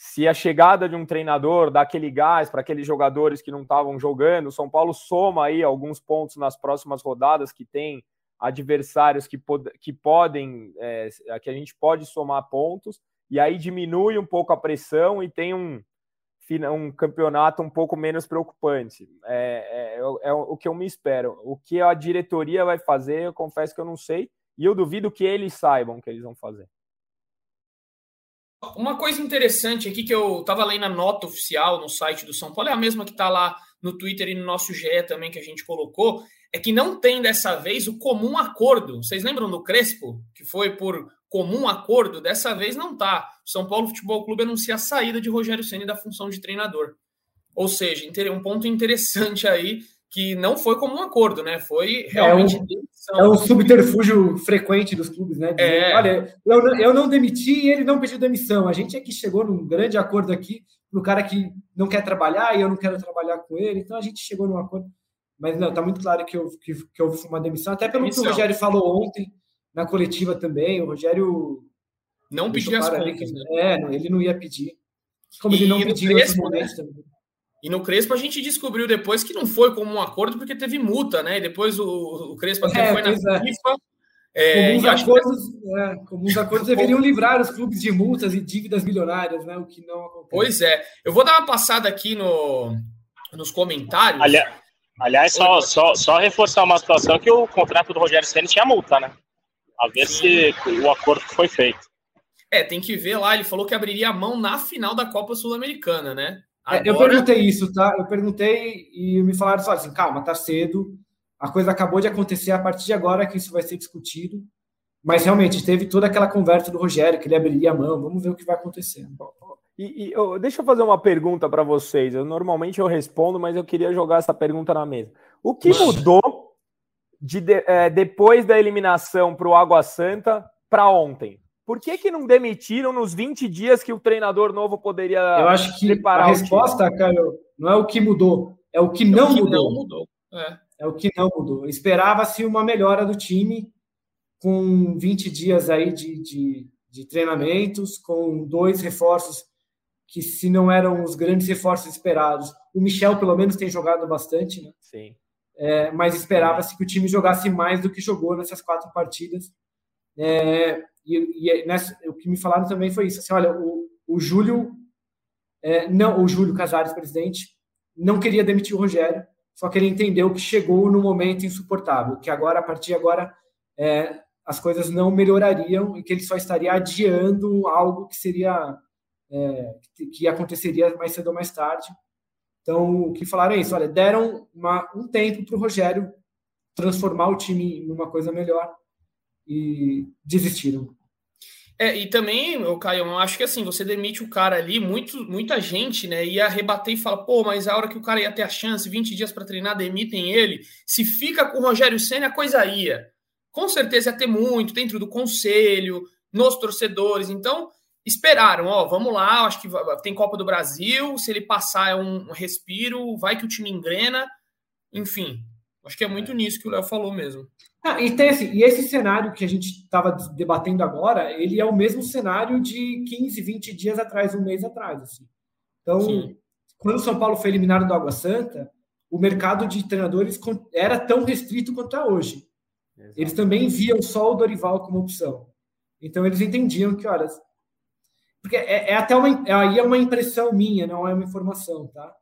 Se a chegada de um treinador dá aquele gás para aqueles jogadores que não estavam jogando, o São Paulo soma aí alguns pontos nas próximas rodadas que tem adversários que, pod que podem, é, que a gente pode somar pontos, e aí diminui um pouco a pressão e tem um, um campeonato um pouco menos preocupante. É, é, é, é, o que eu me espero. O que a diretoria vai fazer, eu confesso que eu não sei, e eu duvido que eles saibam o que eles vão fazer. Uma coisa interessante aqui que eu estava lendo a nota oficial no site do São Paulo, é a mesma que está lá no Twitter e no nosso GE também que a gente colocou, é que não tem dessa vez o comum acordo. Vocês lembram do Crespo, que foi por comum acordo, dessa vez não tá. O São Paulo Futebol Clube anuncia a saída de Rogério Ceni da função de treinador. Ou seja, um ponto interessante aí que não foi como um acordo, né? Foi realmente é um, é um subterfúgio frequente dos clubes, né? Dizer, é. Olha, eu, eu não demiti e ele não pediu demissão. A gente é que chegou num grande acordo aqui pro cara que não quer trabalhar e eu não quero trabalhar com ele. Então a gente chegou num acordo. Mas não, tá muito claro que houve, que, que houve uma demissão, até pelo demissão. que o Rogério falou ontem na coletiva também. O Rogério. Não pediu as contas. Que, né? É, ele não ia pedir. Como e ele não pediu em outros momentos né? também. E no Crespo a gente descobriu depois que não foi como um acordo porque teve multa, né? E depois o, o Crespo até é, foi na é. FIFA. É, comuns, acordos, que... é, comuns acordos deveriam livrar os clubes de multas e dívidas milionárias, né? O que não acontece. Pois é. Eu vou dar uma passada aqui no, nos comentários. Aliás, aliás só, só, só reforçar uma situação que o contrato do Rogério Senna tinha multa, né? A ver Sim. se o acordo foi feito. É, tem que ver lá. Ele falou que abriria a mão na final da Copa Sul-Americana, né? Agora... É, eu perguntei isso, tá? Eu perguntei e me falaram só assim: calma, tá cedo. A coisa acabou de acontecer a partir de agora que isso vai ser discutido. Mas realmente teve toda aquela conversa do Rogério, que ele abriria a mão. Vamos ver o que vai acontecer. E, e oh, deixa eu fazer uma pergunta para vocês. Eu normalmente eu respondo, mas eu queria jogar essa pergunta na mesa. O que mudou de, de é, depois da eliminação para o Água Santa para ontem? Por que, que não demitiram nos 20 dias que o treinador novo poderia Eu acho que preparar a resposta, Caio, não é o que mudou, é o que não é o que mudou. Não mudou. É. é o que não mudou. Esperava-se uma melhora do time com 20 dias aí de, de, de treinamentos, com dois reforços que, se não eram os grandes reforços esperados, o Michel, pelo menos, tem jogado bastante, né? Sim é, mas esperava-se que o time jogasse mais do que jogou nessas quatro partidas. É, e, e nessa, o que me falaram também foi isso. Assim, olha, o, o Júlio, é, não, o Júlio Casares, presidente, não queria demitir o Rogério, só que ele entendeu que chegou no momento insuportável, que agora, a partir de agora, é, as coisas não melhorariam e que ele só estaria adiando algo que seria é, que aconteceria mais cedo ou mais tarde. Então, o que falaram é isso: olha, deram uma, um tempo para o Rogério transformar o time em uma coisa melhor e desistiram. É, e também, o Caio, eu acho que assim, você demite o cara ali, muito, muita gente, né, ia rebater e fala, pô, mas a hora que o cara ia ter a chance, 20 dias para treinar, demitem ele. Se fica com o Rogério Senna, a coisa ia. Com certeza ia ter muito dentro do conselho, nos torcedores. Então, esperaram, ó, vamos lá, acho que tem Copa do Brasil, se ele passar é um respiro, vai que o time engrena, enfim. Acho que é muito nisso que o Léo falou mesmo. Ah, e, tem, assim, e esse cenário que a gente estava debatendo agora, ele é o mesmo cenário de 15, 20 dias atrás, um mês atrás. Assim. Então, Sim. quando o São Paulo foi eliminado do Água Santa, o mercado de treinadores era tão restrito quanto é hoje. Exato. Eles também viam só o Dorival como opção. Então, eles entendiam que, olha, porque é, é até uma, aí é uma impressão minha, não é uma informação, tá?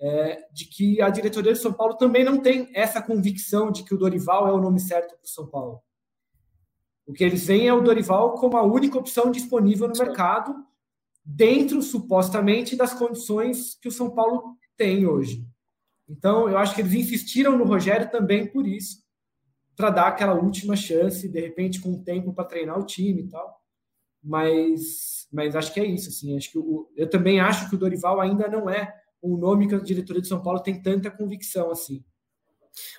É, de que a diretoria de São Paulo também não tem essa convicção de que o Dorival é o nome certo para o São Paulo. O que eles veem é o Dorival como a única opção disponível no mercado, dentro, supostamente, das condições que o São Paulo tem hoje. Então, eu acho que eles insistiram no Rogério também por isso, para dar aquela última chance, de repente, com tempo para treinar o time e tal. Mas, mas acho que é isso. Assim, acho que o, eu também acho que o Dorival ainda não é um nome que a diretoria de São Paulo tem tanta convicção assim.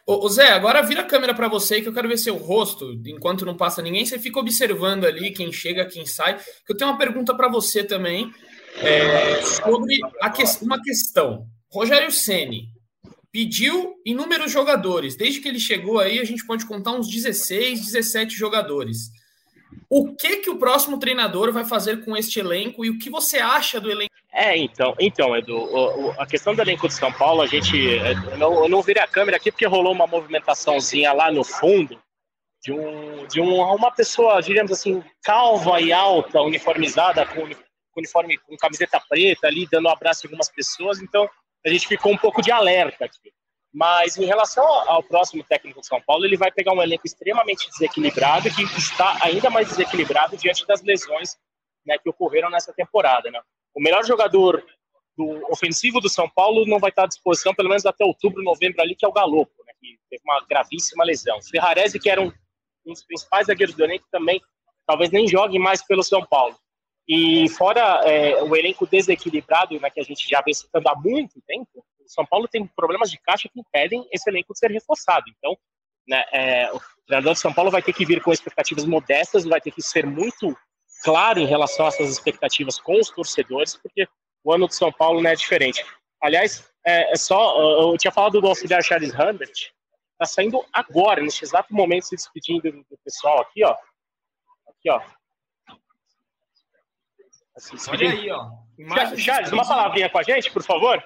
Ô, Zé, agora vira a câmera para você que eu quero ver seu rosto. Enquanto não passa ninguém, você fica observando ali quem chega, quem sai. Que eu tenho uma pergunta para você também é, sobre que, uma questão. Rogério Ceni pediu inúmeros jogadores. Desde que ele chegou aí, a gente pode contar uns 16, 17 jogadores. O que que o próximo treinador vai fazer com este elenco e o que você acha do elenco? É, então, então Edu, o, o, a questão do elenco de São Paulo, a gente. Eu não, eu não virei a câmera aqui porque rolou uma movimentaçãozinha lá no fundo de, um, de um, uma pessoa, diríamos assim, calva e alta, uniformizada, com uniforme com camiseta preta ali, dando um abraço em algumas pessoas, então a gente ficou um pouco de alerta aqui. Mas em relação ao próximo técnico de São Paulo, ele vai pegar um elenco extremamente desequilibrado, que está ainda mais desequilibrado diante das lesões né, que ocorreram nessa temporada. Né? O melhor jogador do ofensivo do São Paulo não vai estar à disposição, pelo menos até outubro, novembro ali, que é o Galopo, né, que teve uma gravíssima lesão. Ferrarese, que era um, um dos principais zagueiros do elenco, também talvez nem jogue mais pelo São Paulo. E fora é, o elenco desequilibrado, né, que a gente já vem citando há muito tempo, o São Paulo tem problemas de caixa que impedem esse elenco de ser reforçado. Então, né, é, o treinador de São Paulo vai ter que vir com expectativas modestas, vai ter que ser muito claro em relação a essas expectativas com os torcedores, porque o ano de São Paulo não é diferente. Aliás, é, é só, eu tinha falado do auxiliar Charles Humbert, está saindo agora, neste exato momento, se despedindo do pessoal aqui, ó. Aqui, ó. Assim, Olha aí, ó. Charles, uma palavrinha com a gente, por favor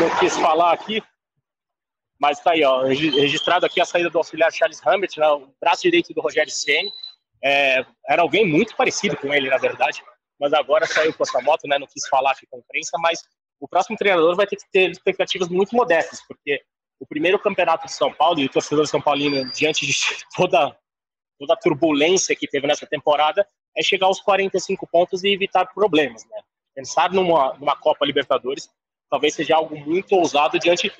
não quis falar aqui, mas tá aí, ó, registrado aqui a saída do auxiliar Charles Humbert, né, o braço direito do Rogério Ceni. É, era alguém muito parecido com ele, na verdade, mas agora saiu com essa moto, né? Não quis falar aqui com a imprensa, mas o próximo treinador vai ter que ter expectativas muito modestas, porque o primeiro campeonato de São Paulo e o torcedor São Paulino, diante de <laughs> toda, toda a turbulência que teve nessa temporada, é chegar aos 45 pontos e evitar problemas, né? Pensar numa, numa Copa Libertadores talvez seja algo muito ousado diante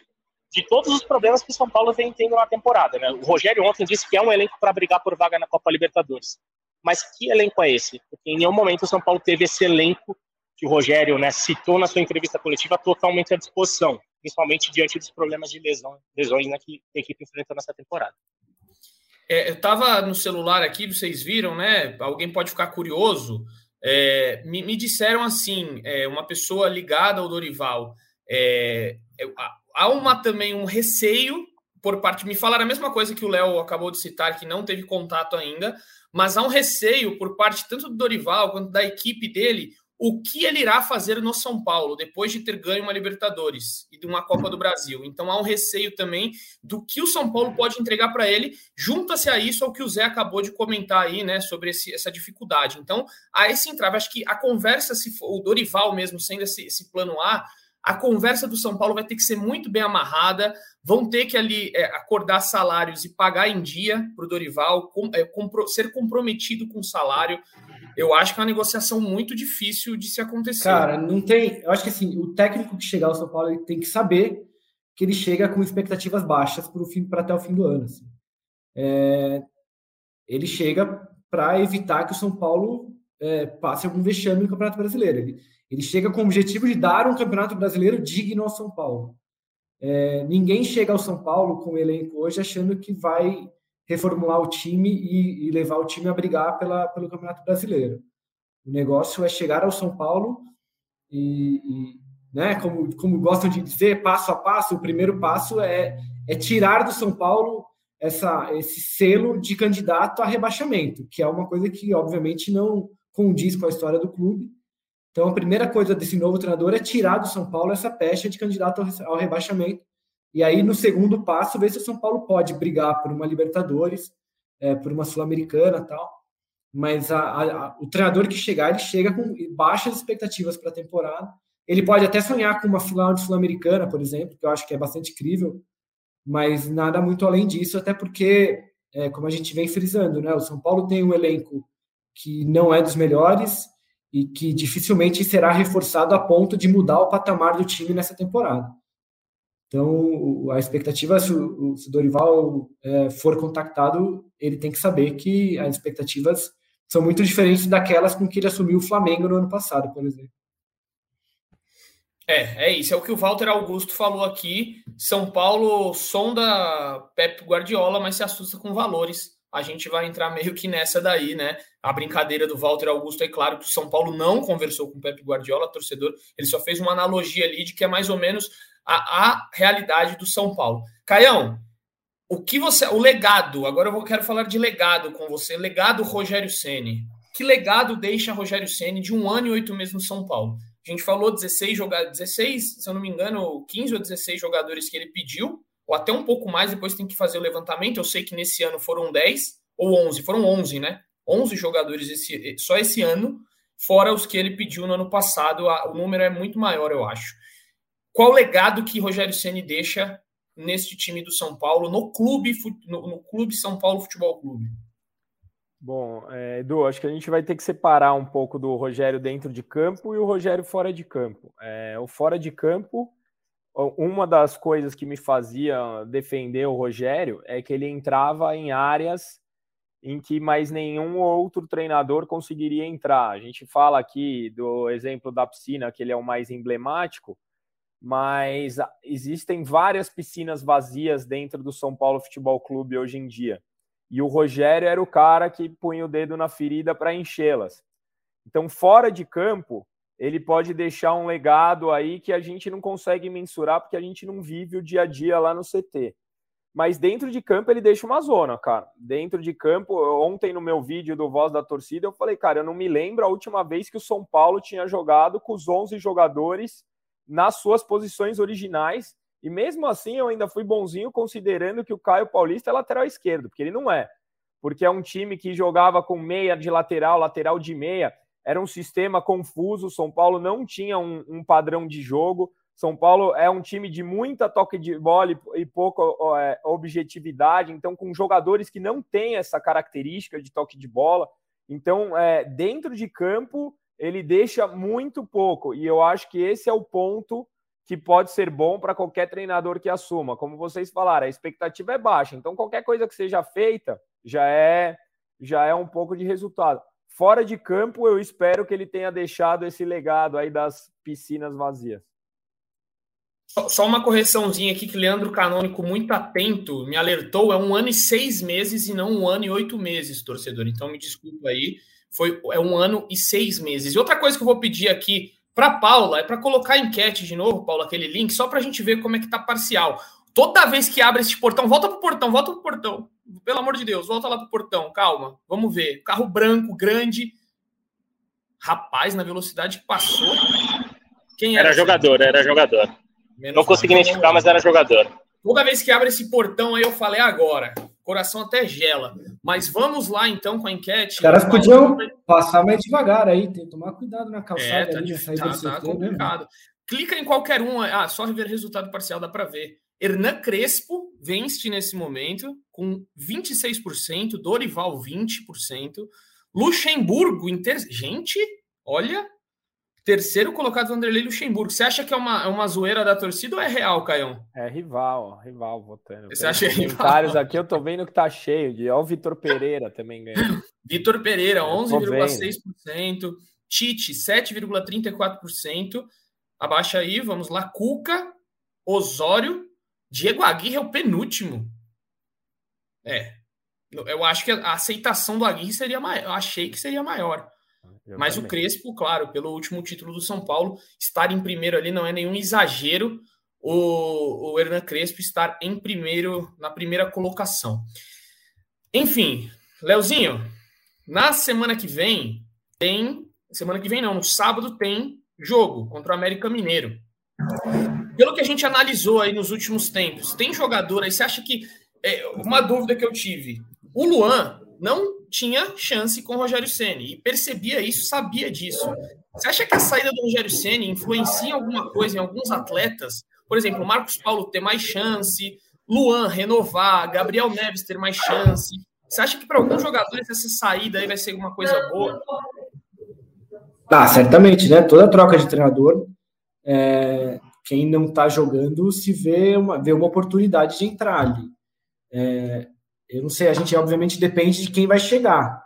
de todos os problemas que o São Paulo vem tendo na temporada. Né? O Rogério ontem disse que é um elenco para brigar por vaga na Copa Libertadores. Mas que elenco é esse? Porque em nenhum momento o São Paulo teve esse elenco que o Rogério né, citou na sua entrevista coletiva totalmente à disposição, principalmente diante dos problemas de lesão, lesões né, que a equipe enfrentou nessa temporada. É, eu estava no celular aqui, vocês viram, né? Alguém pode ficar curioso. É, me, me, disseram assim, é, uma pessoa ligada ao Dorival, é, é há uma também um receio por parte, me falaram a mesma coisa que o Léo acabou de citar, que não teve contato ainda, mas há um receio por parte tanto do Dorival quanto da equipe dele o que ele irá fazer no São Paulo depois de ter ganho uma Libertadores e de uma Copa do Brasil. Então há um receio também do que o São Paulo pode entregar para ele, junta-se a isso ao que o Zé acabou de comentar aí, né, sobre esse, essa dificuldade. Então, a esse entrave, acho que a conversa, se for o Dorival mesmo sendo esse, esse plano A, a conversa do São Paulo vai ter que ser muito bem amarrada, vão ter que ali é, acordar salários e pagar em dia para o Dorival, com, é, compro, ser comprometido com o salário. Eu acho que é uma negociação muito difícil de se acontecer. Cara, não tem. Eu acho que assim, o técnico que chegar ao São Paulo ele tem que saber que ele chega com expectativas baixas para até o fim do ano. Assim. É, ele chega para evitar que o São Paulo é, passe algum vexame no Campeonato Brasileiro. Ele, ele chega com o objetivo de dar um Campeonato Brasileiro digno ao São Paulo. É, ninguém chega ao São Paulo com o elenco hoje achando que vai reformular o time e, e levar o time a brigar pela, pelo Campeonato Brasileiro. O negócio é chegar ao São Paulo e, e né, como, como gostam de dizer, passo a passo, o primeiro passo é, é tirar do São Paulo essa, esse selo de candidato a rebaixamento, que é uma coisa que, obviamente, não condiz com a história do clube. Então, a primeira coisa desse novo treinador é tirar do São Paulo essa pecha de candidato ao rebaixamento. E aí, no segundo passo, ver se o São Paulo pode brigar por uma Libertadores, é, por uma Sul-Americana tal. Mas a, a, o treinador que chegar, ele chega com baixas expectativas para a temporada. Ele pode até sonhar com uma final de Sul-Americana, por exemplo, que eu acho que é bastante crível, mas nada muito além disso, até porque, é, como a gente vem frisando, né, o São Paulo tem um elenco que não é dos melhores e que dificilmente será reforçado a ponto de mudar o patamar do time nessa temporada. Então, a expectativa, se o, Dorival é, for contactado, ele tem que saber que as expectativas são muito diferentes daquelas com que ele assumiu o Flamengo no ano passado, por exemplo. É, é isso. É o que o Walter Augusto falou aqui. São Paulo sonda Pep Guardiola, mas se assusta com valores. A gente vai entrar meio que nessa daí, né? A brincadeira do Walter Augusto é claro que o São Paulo não conversou com o Pep Guardiola, torcedor. Ele só fez uma analogia ali de que é mais ou menos a, a realidade do São Paulo. Caião, o que você. O legado, agora eu quero falar de legado com você. Legado Rogério Ceni. Que legado deixa Rogério Ceni de um ano e oito meses no São Paulo? A gente falou 16 jogadores, 16, se eu não me engano, 15 ou 16 jogadores que ele pediu, ou até um pouco mais, depois tem que fazer o levantamento. Eu sei que nesse ano foram 10 ou 11, foram 11, né? 11 jogadores esse, só esse ano, fora os que ele pediu no ano passado. o número é muito maior, eu acho. Qual o legado que Rogério Ceni deixa neste time do São Paulo, no clube, no, no clube São Paulo Futebol Clube? Bom, é, Edu, acho que a gente vai ter que separar um pouco do Rogério dentro de campo e o Rogério fora de campo. É, o fora de campo, uma das coisas que me fazia defender o Rogério é que ele entrava em áreas em que mais nenhum outro treinador conseguiria entrar. A gente fala aqui do exemplo da piscina, que ele é o mais emblemático, mas existem várias piscinas vazias dentro do São Paulo Futebol Clube hoje em dia. E o Rogério era o cara que punha o dedo na ferida para enchê-las. Então, fora de campo, ele pode deixar um legado aí que a gente não consegue mensurar porque a gente não vive o dia a dia lá no CT. Mas dentro de campo ele deixa uma zona, cara. Dentro de campo, ontem no meu vídeo do Voz da Torcida, eu falei, cara, eu não me lembro a última vez que o São Paulo tinha jogado com os 11 jogadores nas suas posições originais. E mesmo assim, eu ainda fui bonzinho considerando que o Caio Paulista é lateral esquerdo, porque ele não é. Porque é um time que jogava com meia de lateral, lateral de meia. Era um sistema confuso. São Paulo não tinha um, um padrão de jogo. São Paulo é um time de muita toque de bola e, e pouca é, objetividade, então com jogadores que não têm essa característica de toque de bola. Então, é, dentro de campo, ele deixa muito pouco. E eu acho que esse é o ponto que pode ser bom para qualquer treinador que assuma. Como vocês falaram, a expectativa é baixa. Então, qualquer coisa que seja feita já é já é um pouco de resultado. Fora de campo, eu espero que ele tenha deixado esse legado aí das piscinas vazias. Só uma correçãozinha aqui que Leandro Canônico, muito atento, me alertou: é um ano e seis meses e não um ano e oito meses, torcedor. Então me desculpa aí foi é um ano e seis meses. E outra coisa que eu vou pedir aqui para Paula é para colocar a enquete de novo, Paula, aquele link, só para a gente ver como é que tá parcial. Toda vez que abre esse portão, volta pro portão, volta pro portão. Pelo amor de Deus, volta lá pro portão, calma. Vamos ver. Carro branco, grande. Rapaz, na velocidade que passou. Quem era? Era jogador, era jogador. Menos Não consegui identificar, mas era jogador. Toda vez que abre esse portão aí, eu falei agora coração até gela. Mas vamos lá então com a enquete. Os caras podiam passar mais devagar aí, tem que tomar cuidado na calçada. É, tá, ali, tá, tá né? complicado. Né? Clica em qualquer um. Ah, só ver resultado parcial dá para ver. Hernan Crespo vence nesse momento com 26%, Dorival 20%, Luxemburgo, inter... gente, olha, Terceiro colocado Vanderlei Luxemburgo. Você acha que é uma, é uma zoeira da torcida ou é real, Caião? É rival, rival votando. Você acha comentários rival? aqui eu tô vendo que tá cheio de. Ó, o Vitor Pereira também ganhou. <laughs> Vitor Pereira, 11,6%. Tite, 7,34%. Abaixa aí, vamos lá. Cuca, Osório, Diego Aguirre é o penúltimo. É. Eu acho que a aceitação do Aguirre seria maior. Eu achei que seria maior. Eu Mas também. o Crespo, claro, pelo último título do São Paulo, estar em primeiro ali não é nenhum exagero. O, o Hernan Crespo estar em primeiro, na primeira colocação. Enfim, Leozinho, na semana que vem tem. Semana que vem não, no sábado tem jogo contra o América Mineiro. Pelo que a gente analisou aí nos últimos tempos, tem jogador aí, você acha que. É, uma dúvida que eu tive. O Luan não tinha chance com o Rogério Ceni e percebia isso, sabia disso. Você acha que a saída do Rogério Ceni influencia em alguma coisa em alguns atletas? Por exemplo, Marcos Paulo ter mais chance, Luan renovar, Gabriel Neves ter mais chance. Você acha que para alguns jogadores essa saída aí vai ser uma coisa boa? Ah, certamente, né? Toda troca de treinador, é, quem não está jogando se vê uma, vê uma oportunidade de entrar ali. É, eu não sei, a gente obviamente depende de quem vai chegar.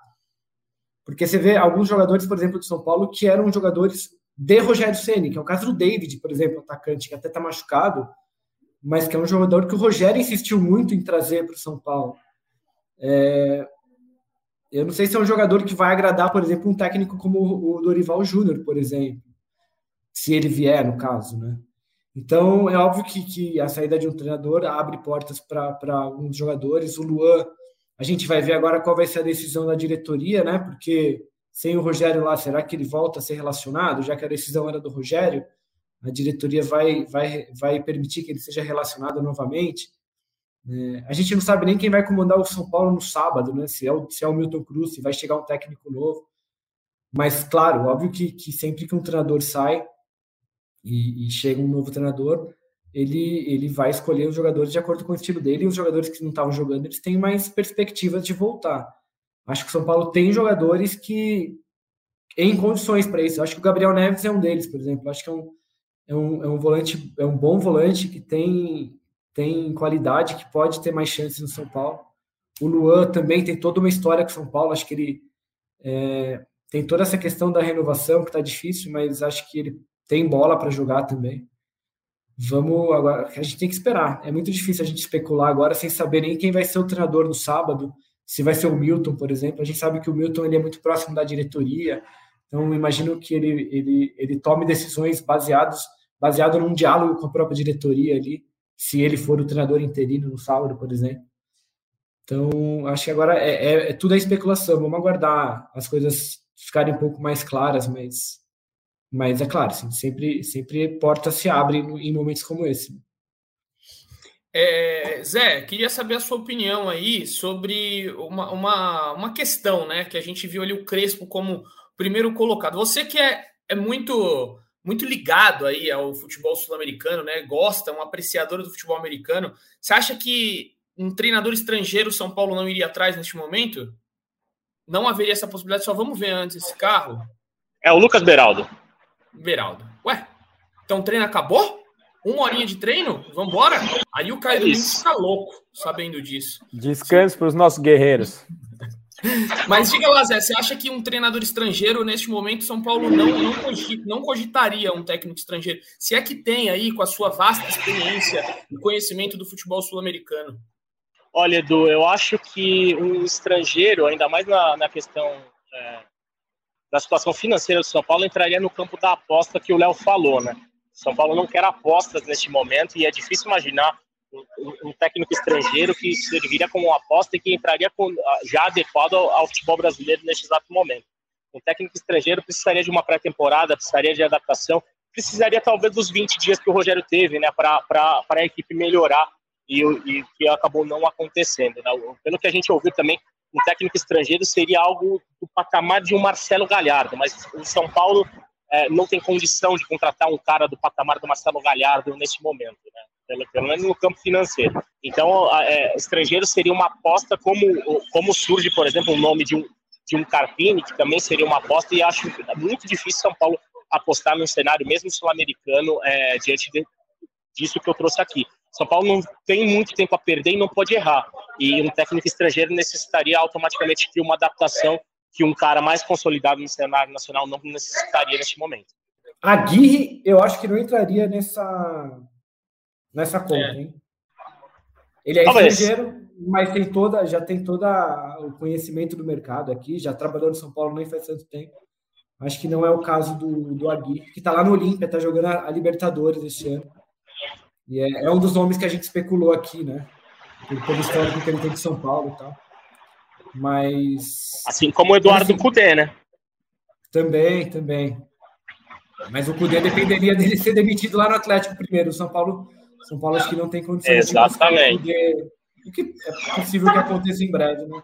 Porque você vê alguns jogadores, por exemplo, de São Paulo, que eram jogadores de Rogério Ceni, que é o caso do David, por exemplo, atacante que até está machucado, mas que é um jogador que o Rogério insistiu muito em trazer para o São Paulo. É, eu não sei se é um jogador que vai agradar, por exemplo, um técnico como o Dorival Júnior, por exemplo, se ele vier, no caso, né? Então, é óbvio que, que a saída de um treinador abre portas para alguns jogadores. O Luan, a gente vai ver agora qual vai ser a decisão da diretoria, né? Porque sem o Rogério lá, será que ele volta a ser relacionado? Já que a decisão era do Rogério, a diretoria vai, vai, vai permitir que ele seja relacionado novamente. É, a gente não sabe nem quem vai comandar o São Paulo no sábado, né? Se é o, se é o Milton Cruz, se vai chegar um técnico novo. Mas, claro, óbvio que, que sempre que um treinador sai, e, e, chega um novo treinador, ele, ele vai escolher os jogadores de acordo com o estilo dele, e os jogadores que não estavam jogando, eles têm mais perspectivas de voltar. Acho que o São Paulo tem jogadores que em condições para isso. Acho que o Gabriel Neves é um deles, por exemplo. Acho que é um, é um, é um volante, é um bom volante que tem, tem qualidade, que pode ter mais chances no São Paulo. O Luan também tem toda uma história com o São Paulo. Acho que ele é, tem toda essa questão da renovação que está difícil, mas acho que ele tem bola para jogar também. Vamos agora, a gente tem que esperar. É muito difícil a gente especular agora sem saber nem quem vai ser o treinador no sábado, se vai ser o Milton, por exemplo. A gente sabe que o Milton ele é muito próximo da diretoria, então imagino que ele, ele, ele tome decisões baseados baseado num diálogo com a própria diretoria ali, se ele for o treinador interino no sábado, por exemplo. Então, acho que agora é, é, é tudo a especulação. Vamos aguardar as coisas ficarem um pouco mais claras, mas mas é claro, assim, sempre, sempre portas se abrem em momentos como esse. É, Zé, queria saber a sua opinião aí sobre uma, uma, uma questão, né? Que a gente viu ali o Crespo como primeiro colocado. Você que é, é muito muito ligado aí ao futebol sul-americano, né? Gosta, um apreciador do futebol americano. Você acha que um treinador estrangeiro São Paulo não iria atrás neste momento? Não haveria essa possibilidade, só vamos ver antes esse carro. É o Lucas Beraldo. Beraldo. Ué, então o treino acabou? Uma horinha de treino? Vambora? Aí o Caio é fica louco sabendo disso. Descanso para os nossos guerreiros. <laughs> Mas diga lá, Zé, você acha que um treinador estrangeiro, neste momento, São Paulo não, não, cogita, não cogitaria um técnico estrangeiro? Se é que tem aí, com a sua vasta experiência e conhecimento do futebol sul-americano. Olha, Edu, eu acho que um estrangeiro, ainda mais na, na questão é, da situação financeira do São Paulo entraria no campo da aposta que o Léo falou, né? São Paulo não quer apostas neste momento e é difícil imaginar um, um técnico estrangeiro que serviria como uma aposta e que entraria com, já adequado ao, ao futebol brasileiro neste exato momento. Um técnico estrangeiro precisaria de uma pré-temporada, precisaria de adaptação, precisaria talvez dos 20 dias que o Rogério teve, né, para a equipe melhorar e, e que acabou não acontecendo. Né? Pelo que a gente ouviu também, um técnico estrangeiro seria algo do patamar de um Marcelo Galhardo, mas o São Paulo é, não tem condição de contratar um cara do patamar do Marcelo Galhardo nesse momento, né? pelo, pelo menos no campo financeiro. Então, é, estrangeiro seria uma aposta, como, como surge, por exemplo, o nome de um, de um Carpini, que também seria uma aposta, e acho muito difícil São Paulo apostar num cenário mesmo sul-americano é, diante de, disso que eu trouxe aqui. São Paulo não tem muito tempo a perder e não pode errar. E um técnico estrangeiro necessitaria automaticamente de uma adaptação que um cara mais consolidado no cenário nacional não necessitaria neste momento. A Guirre, eu acho que não entraria nessa, nessa conta, é. hein? Ele é Talvez. estrangeiro, mas tem toda, já tem todo o conhecimento do mercado aqui, já trabalhou no São Paulo nem faz tanto tempo. Acho que não é o caso do, do Aguirre, que está lá no Olímpia, está jogando a, a, Libertadores este ano. E é, é, um dos nomes que a gente especulou aqui, né? Pelo histórico que ele tem de São Paulo e tal. Mas. Assim como o Eduardo assim, Cudê, né? Também, também. Mas o Cudê dependeria dele ser demitido lá no Atlético primeiro. O São Paulo, São Paulo acho que não tem condições Exatamente. de o que é possível que aconteça em breve, né?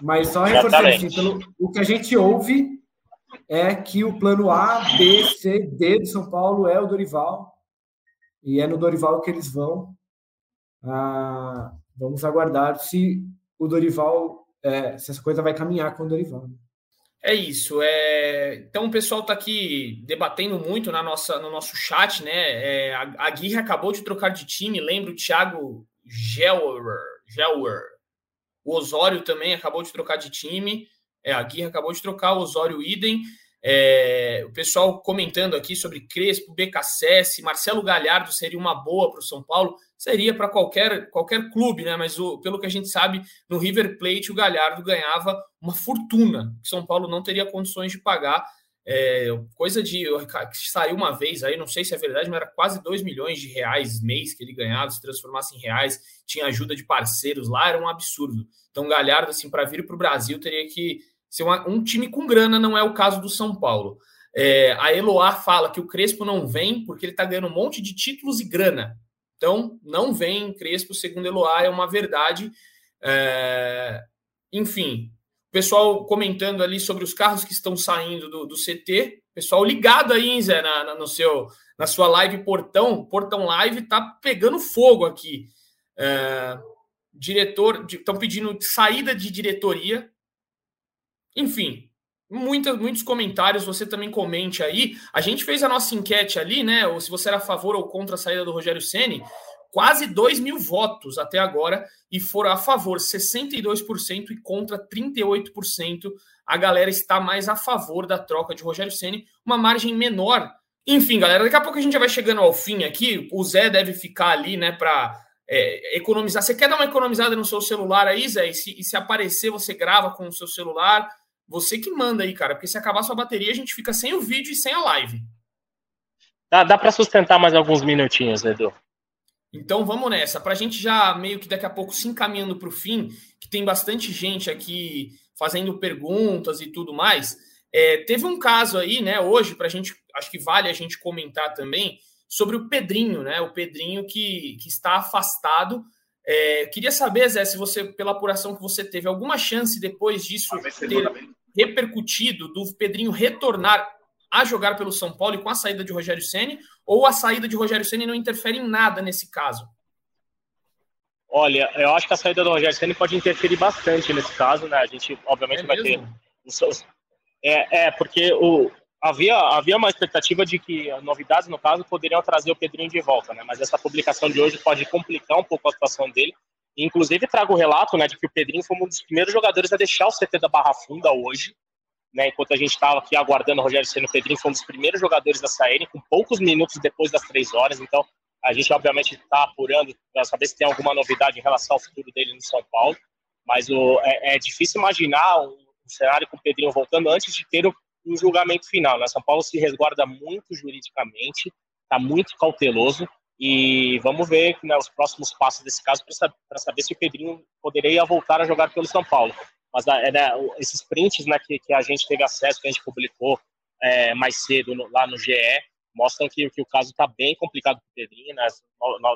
Mas só reforçando assim, pelo, o que a gente ouve é que o plano A, B, C, D de São Paulo é o Dorival. E é no Dorival que eles vão. Ah, vamos aguardar se o Dorival, é, se essa coisa vai caminhar com o Dorival. É isso. É... Então o pessoal está aqui debatendo muito na nossa, no nosso chat, né? É, a, a Guirra acabou de trocar de time. Lembra o Thiago Gelwer, Gelwer. O Osório também acabou de trocar de time. É, a Guirra acabou de trocar, o Osório idem. É, o pessoal comentando aqui sobre Crespo, BKSS, Marcelo Galhardo seria uma boa para o São Paulo, seria para qualquer, qualquer clube, né? Mas o, pelo que a gente sabe, no River Plate o Galhardo ganhava uma fortuna que São Paulo não teria condições de pagar. É, coisa de. Saiu uma vez aí, não sei se é verdade, mas era quase 2 milhões de reais mês que ele ganhava, se transformasse em reais, tinha ajuda de parceiros lá, era um absurdo. Então, Galhardo, assim, para vir para o Brasil, teria que ser uma, um time com grana, não é o caso do São Paulo. É, a Eloá fala que o Crespo não vem porque ele está ganhando um monte de títulos e grana. Então, não vem Crespo, segundo Eloá, é uma verdade. É, enfim, pessoal comentando ali sobre os carros que estão saindo do, do CT. Pessoal ligado aí, hein, Zé, na, na, no seu, na sua live Portão. Portão Live tá pegando fogo aqui. É, diretor, estão pedindo saída de diretoria. Enfim, muita, muitos comentários. Você também comente aí. A gente fez a nossa enquete ali, né? Ou se você era a favor ou contra a saída do Rogério Ceni quase 2 mil votos até agora e foram a favor 62% e contra 38%. A galera está mais a favor da troca de Rogério Ceni, uma margem menor. Enfim, galera, daqui a pouco a gente já vai chegando ao fim aqui. O Zé deve ficar ali, né, para é, economizar. Você quer dar uma economizada no seu celular aí, Zé? E se, e se aparecer, você grava com o seu celular. Você que manda aí, cara, porque se acabar sua bateria, a gente fica sem o vídeo e sem a live. Dá, dá para sustentar mais alguns minutinhos, Edu. Então vamos nessa, para a gente já meio que daqui a pouco se encaminhando para o fim, que tem bastante gente aqui fazendo perguntas e tudo mais. É, teve um caso aí, né, hoje, para a gente, acho que vale a gente comentar também, sobre o Pedrinho, né? O Pedrinho que, que está afastado. É, queria saber, Zé, se você, pela apuração que você teve, alguma chance depois disso ter repercutido do Pedrinho retornar a jogar pelo São Paulo e com a saída de Rogério Ceni ou a saída de Rogério Ceni não interfere em nada nesse caso? Olha, eu acho que a saída do Rogério Ceni pode interferir bastante nesse caso, né? A gente obviamente é vai ter é, é porque o, havia, havia uma expectativa de que novidades, no caso, poderiam trazer o Pedrinho de volta, né? Mas essa publicação de hoje pode complicar um pouco a situação dele. Inclusive, trago o relato né, de que o Pedrinho foi um dos primeiros jogadores a deixar o CT da Barra Funda hoje né, enquanto a gente estava aqui aguardando o Rogério Ceni Pedrinho, foi um dos primeiros jogadores a saírem, com poucos minutos depois das três horas. Então, a gente obviamente está apurando para saber se tem alguma novidade em relação ao futuro dele no São Paulo. Mas o, é, é difícil imaginar um, um, cenário com o Pedrinho voltando antes de ter o, um julgamento final. Né? São Paulo se resguarda muito juridicamente, está muito cauteloso. E vamos ver né, os próximos passos desse caso para saber se o Pedrinho poderia voltar a jogar pelo São Paulo. Mas é, né, esses prints né, que, que, a gente teve acesso, que a gente publicou é, mais cedo no, lá no GE, mostram que, que o caso está bem complicado para o Pedrinho. Né?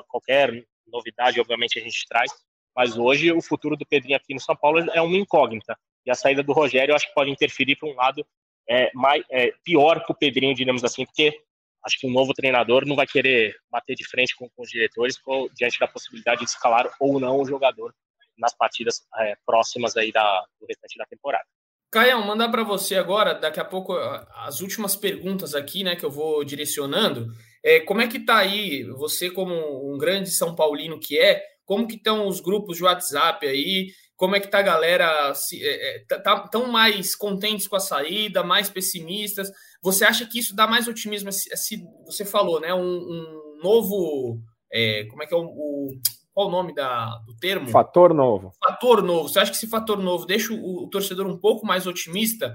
Qualquer novidade, obviamente, a gente traz. Mas hoje o futuro do Pedrinho aqui no São Paulo é uma incógnita. E a saída do Rogério eu acho que pode interferir para um lado é, mais, é, pior que o Pedrinho, digamos assim, porque acho que um novo treinador não vai querer bater de frente com, com os diretores diante da possibilidade de escalar ou não o jogador nas partidas é, próximas aí da, do restante da temporada. Caião, mandar para você agora, daqui a pouco, as últimas perguntas aqui, né, que eu vou direcionando. É, como é que tá aí, você como um grande São Paulino que é, como que estão os grupos de WhatsApp aí? Como é que tá a galera? Se, é, é tá, tá, tão mais contentes com a saída, mais pessimistas? Você acha que isso dá mais otimismo? Se, se você falou, né? Um, um novo. É, como é que é o, o qual o nome da, do termo? Fator novo. Fator novo. Você acha que esse fator novo deixa o, o torcedor um pouco mais otimista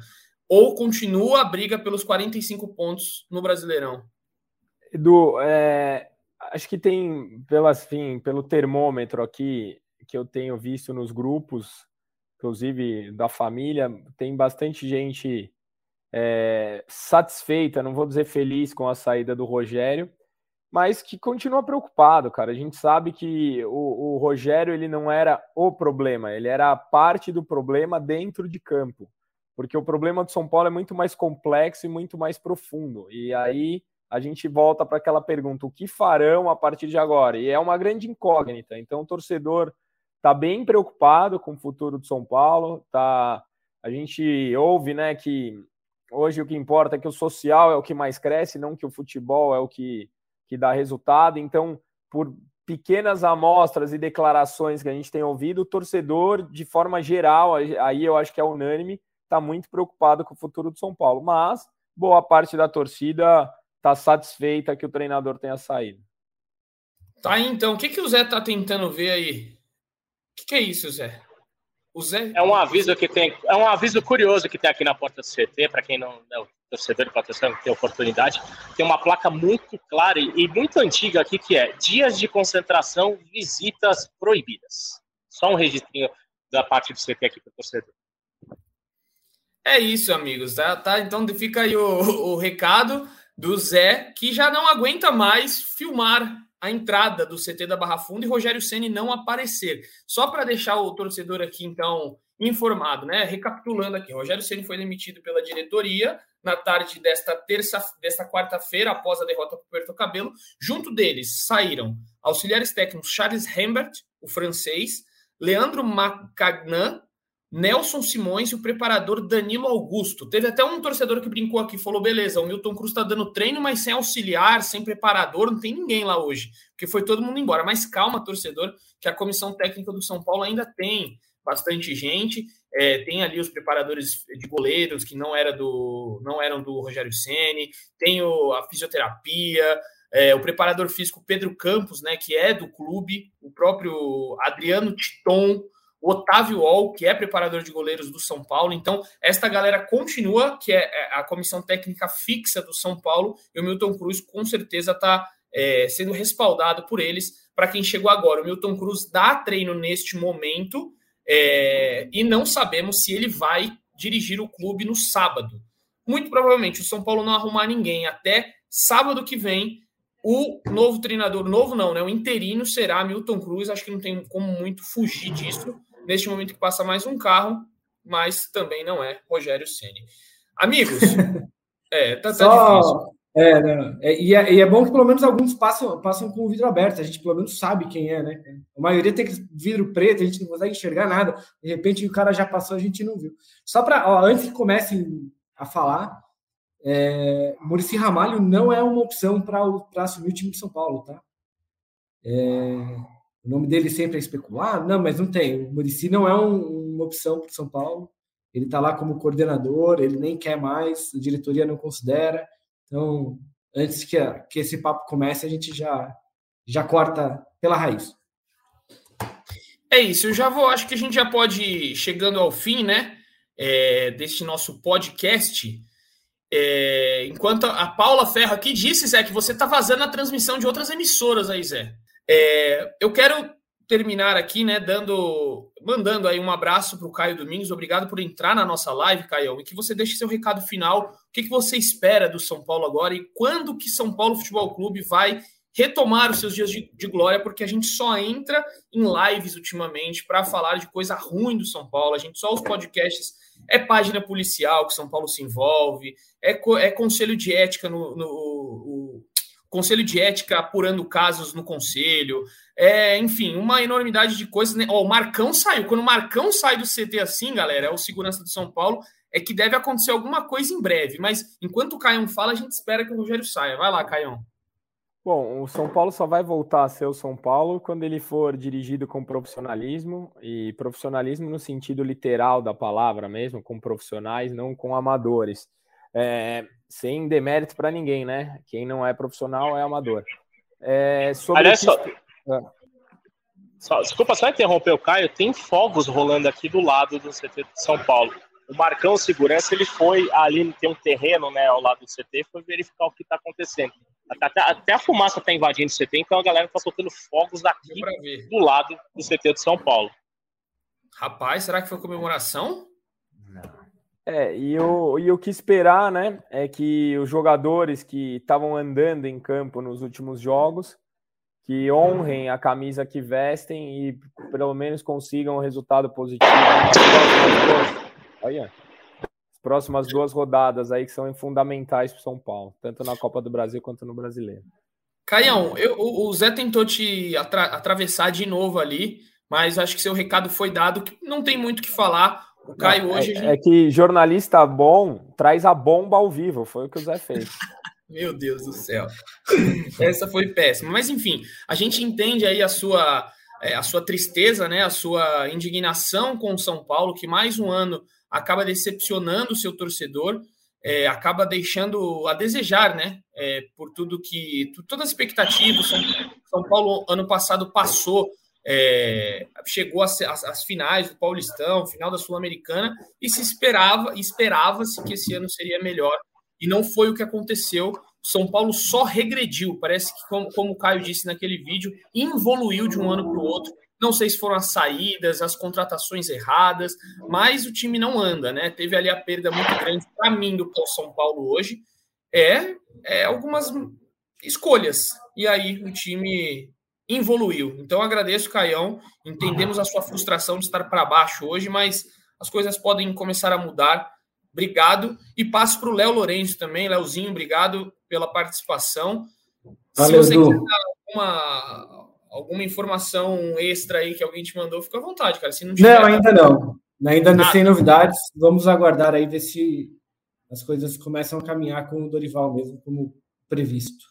ou continua a briga pelos 45 pontos no Brasileirão? Edu, é, acho que tem, pela, assim, pelo termômetro aqui que eu tenho visto nos grupos, inclusive da família, tem bastante gente é, satisfeita, não vou dizer feliz com a saída do Rogério, mas que continua preocupado, cara. A gente sabe que o, o, Rogério ele não era o problema, ele era parte do problema dentro de campo, porque o problema do São Paulo é muito mais complexo e muito mais profundo. E aí a gente volta para aquela pergunta: o que farão a partir de agora? E é uma grande incógnita. Então o torcedor está bem preocupado com o futuro do São Paulo. Tá, a gente ouve, né, que hoje o que importa é que o social é o que mais cresce, não que o futebol é o que que dá resultado. Então, por pequenas amostras e declarações que a gente tem ouvido, o torcedor, de forma geral, aí eu acho que é unânime, está muito preocupado com o futuro do São Paulo. Mas boa parte da torcida está satisfeita que o treinador tenha saído. Tá então. O que, que o Zé está tentando ver aí? O que, que é isso, Zé? O Zé... É um aviso que tem, é um aviso curioso que tem aqui na porta do CT, para quem não, não torcedor patrocinador que tem oportunidade, tem uma placa muito clara e muito antiga aqui que é dias de concentração, visitas proibidas. Só um registrinho da parte do CT aqui para o torcedor. É isso, amigos. Tá, tá? Então fica aí o, o recado do Zé, que já não aguenta mais filmar a entrada do CT da Barra Funda e Rogério Ceni não aparecer. Só para deixar o torcedor aqui, então, informado, né? Recapitulando aqui, Rogério Ceni foi demitido pela diretoria na tarde desta terça, desta quarta-feira, após a derrota para o Puerto Cabelo. Junto deles saíram auxiliares técnicos Charles Rembert, o francês, Leandro Macagnan, Nelson Simões e o preparador Danilo Augusto. Teve até um torcedor que brincou aqui, falou: beleza, o Milton Cruz está dando treino, mas sem auxiliar, sem preparador, não tem ninguém lá hoje, porque foi todo mundo embora. Mas calma, torcedor, que a comissão técnica do São Paulo ainda tem bastante gente. É, tem ali os preparadores de goleiros que não, era do, não eram do Rogério Ceni, tem o, a fisioterapia, é, o preparador físico Pedro Campos, né, que é do clube, o próprio Adriano Titon, o Otávio Ol, que é preparador de goleiros do São Paulo. Então, esta galera continua, que é, é a comissão técnica fixa do São Paulo, e o Milton Cruz com certeza está é, sendo respaldado por eles. Para quem chegou agora, o Milton Cruz dá treino neste momento, é, e não sabemos se ele vai dirigir o clube no sábado. Muito provavelmente o São Paulo não arrumar ninguém até sábado que vem. O novo treinador, novo não, né? O interino será Milton Cruz. Acho que não tem como muito fugir disso neste momento que passa mais um carro, mas também não é Rogério Ceni. Amigos, <laughs> é, tá, tá Só, difícil. É, não. É, e, é, e, é, bom que pelo menos alguns passam, passam com o vidro aberto, a gente pelo menos sabe quem é, né? A maioria tem vidro preto, a gente não consegue enxergar nada. De repente o cara já passou, a gente não viu. Só para, antes que comecem a falar, é, Murici Ramalho não é uma opção para assumir o time de São Paulo, tá? É, o nome dele sempre é especular, não, mas não tem. O Murici não é um, uma opção para São Paulo. Ele está lá como coordenador, ele nem quer mais, a diretoria não considera. Então, antes que, que esse papo comece, a gente já, já corta pela raiz. É isso, eu já vou, acho que a gente já pode ir chegando ao fim, né, é, deste nosso podcast. É, enquanto a Paula Ferro aqui disse, Zé, que você está vazando a transmissão de outras emissoras aí, Zé. É, eu quero terminar aqui, né, dando, mandando aí um abraço para o Caio Domingos. Obrigado por entrar na nossa live, Caio, e que você deixe seu recado final. O que, que você espera do São Paulo agora e quando que São Paulo Futebol Clube vai retomar os seus dias de, de glória, porque a gente só entra em lives ultimamente para falar de coisa ruim do São Paulo. A gente só os podcasts é página policial que São Paulo se envolve, é, é conselho de ética no, no o, conselho de ética apurando casos no conselho, é, enfim, uma enormidade de coisas. Né? Oh, o Marcão saiu. Quando o Marcão sai do CT assim, galera, é o segurança do São Paulo, é que deve acontecer alguma coisa em breve. Mas enquanto o Caião fala, a gente espera que o Rogério saia. Vai lá, Caião. Bom, o São Paulo só vai voltar a ser o São Paulo quando ele for dirigido com profissionalismo e profissionalismo no sentido literal da palavra mesmo, com profissionais, não com amadores. É, sem demérito para ninguém, né? Quem não é profissional é amador. É, sobre Aliás, só... Ah. Só, desculpa só interromper o Caio, tem fogos rolando aqui do lado do CT de São Paulo. O Marcão Segurança, ele foi ali, tem um terreno né, ao lado do CT, foi verificar o que está acontecendo. Até, até, a fumaça está invadindo o CT, então a galera está soltando fogos daqui do lado do CT de São Paulo. Rapaz, será que foi comemoração? É, e o, e o que esperar, né, é que os jogadores que estavam andando em campo nos últimos jogos que honrem a camisa que vestem e pelo menos consigam um resultado positivo nas próximas as próximas duas rodadas aí que são fundamentais para o São Paulo, tanto na Copa do Brasil quanto no Brasileiro. Caião, eu, o Zé tentou te atra atravessar de novo ali, mas acho que seu recado foi dado, que não tem muito o que falar. O Caio hoje. É, gente... é que jornalista bom traz a bomba ao vivo, foi o que o Zé fez. <laughs> Meu Deus do céu. Essa foi péssima. Mas, enfim, a gente entende aí a sua, é, a sua tristeza, né? A sua indignação com o São Paulo, que mais um ano acaba decepcionando o seu torcedor, é, acaba deixando a desejar, né? É, por tudo que. Todas as expectativas. São, São Paulo, ano passado, passou. É, chegou às, finais do Paulistão, final da Sul-Americana, e se esperava, esperava-se que esse ano seria melhor e não foi o que aconteceu. São Paulo só regrediu, parece que, como, como o Caio disse naquele vídeo, evoluiu de um ano para o outro. Não sei se foram as saídas, as contratações erradas, mas o time não anda, né? Teve ali a perda muito grande para mim do São Paulo hoje. É, é algumas escolhas. E aí o time evoluiu. Então agradeço, Caião. Entendemos a sua frustração de estar para baixo hoje, mas as coisas podem começar a mudar obrigado. E passo para o Léo Lourenço também. Léozinho, obrigado pela participação. Valeu, Se você quiser alguma, alguma informação extra aí que alguém te mandou, fica à vontade, cara. Se não, tiver, não ainda não. Ainda sem novidades. Vamos aguardar aí ver se as coisas começam a caminhar com o Dorival mesmo, como previsto.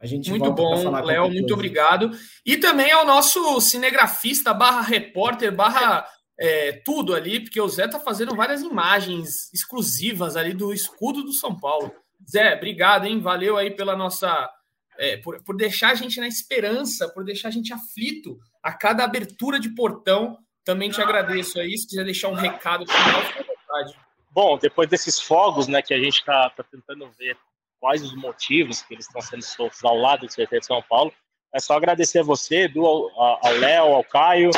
A gente muito bom, Léo, muito obrigado. E também ao nosso cinegrafista barra repórter barra é, tudo ali, porque o Zé tá fazendo várias imagens exclusivas ali do escudo do São Paulo. Zé, obrigado, hein? Valeu aí pela nossa. É, por, por deixar a gente na esperança, por deixar a gente aflito a cada abertura de portão. Também te agradeço aí. Se quiser deixar um recado final, fica à vontade. Bom, depois desses fogos, né, que a gente tá, tá tentando ver quais os motivos que eles estão sendo soltos ao lado do CT de São Paulo, é só agradecer a você, Edu, ao Léo, ao Caio,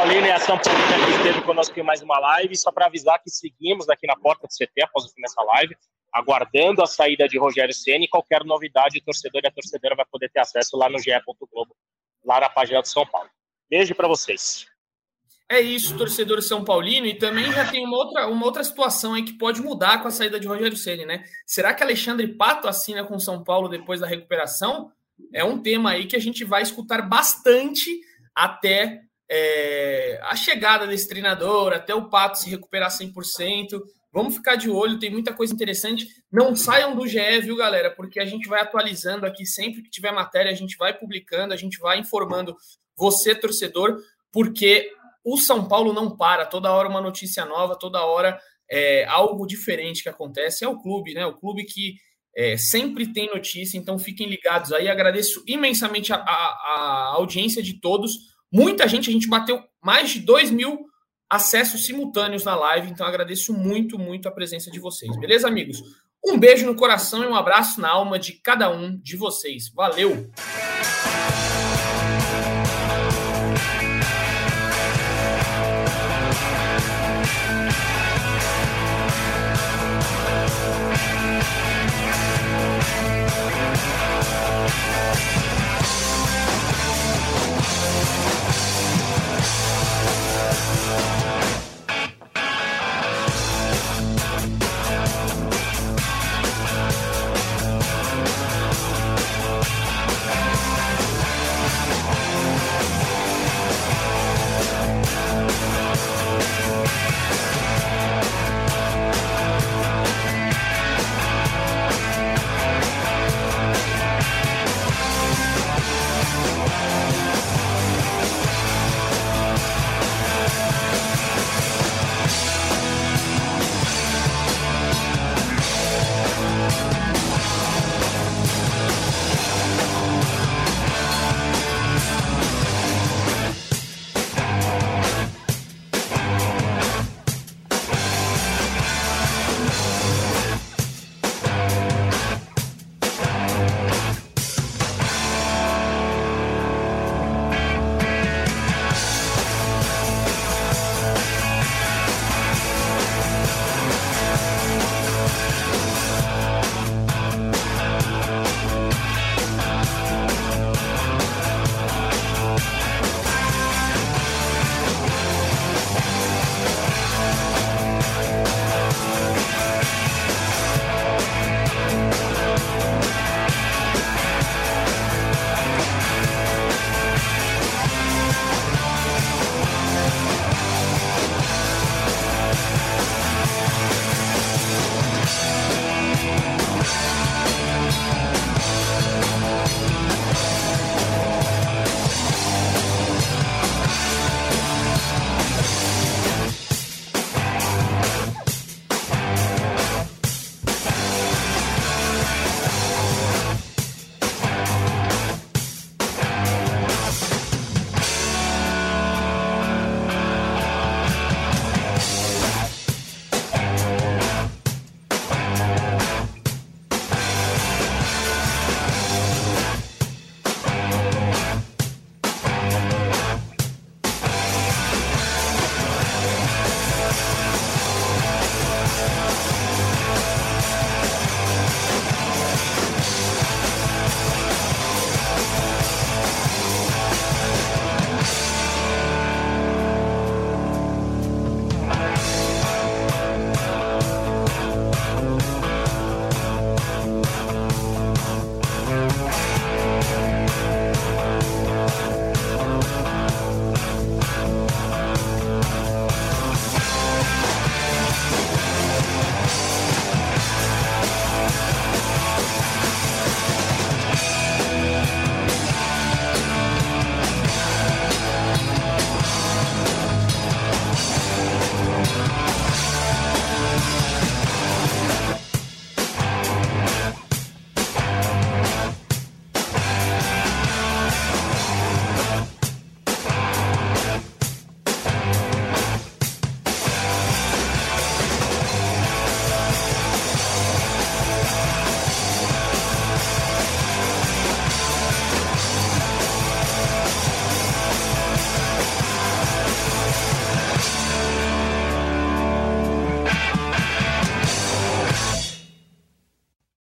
Paulino e a São Paulo que esteve conosco em mais uma live. Só para avisar que seguimos aqui na porta do CT após o fim dessa live, aguardando a saída de Rogério Ceni. Qualquer novidade, o torcedor e a torcedora vai poder ter acesso lá no GE. Globo, lá na página do São Paulo. Beijo para vocês. É isso, torcedor São Paulino, e também já tem uma outra, uma outra situação aí que pode mudar com a saída de Rogério Ceni, né? Será que Alexandre Pato assina com São Paulo depois da recuperação? é um tema aí que a gente vai escutar bastante até é, a chegada desse treinador, até o Pato se recuperar 100%. Vamos ficar de olho, tem muita coisa interessante. Não saiam do GE, viu, galera? Porque a gente vai atualizando aqui sempre que tiver matéria, a gente vai publicando, a gente vai informando você, torcedor, porque o São Paulo não para, toda hora uma notícia nova, toda hora é, algo diferente que acontece. É o clube, né? O clube que é, sempre tem notícia, então fiquem ligados aí. Agradeço imensamente a, a, a, audiência de todos. Muita gente, a gente bateu mais de 2 mil acessos simultâneos na live, então agradeço muito, muito a presença de vocês. Beleza, amigos? Um beijo no coração e um abraço na alma de cada um de vocês. Valeu!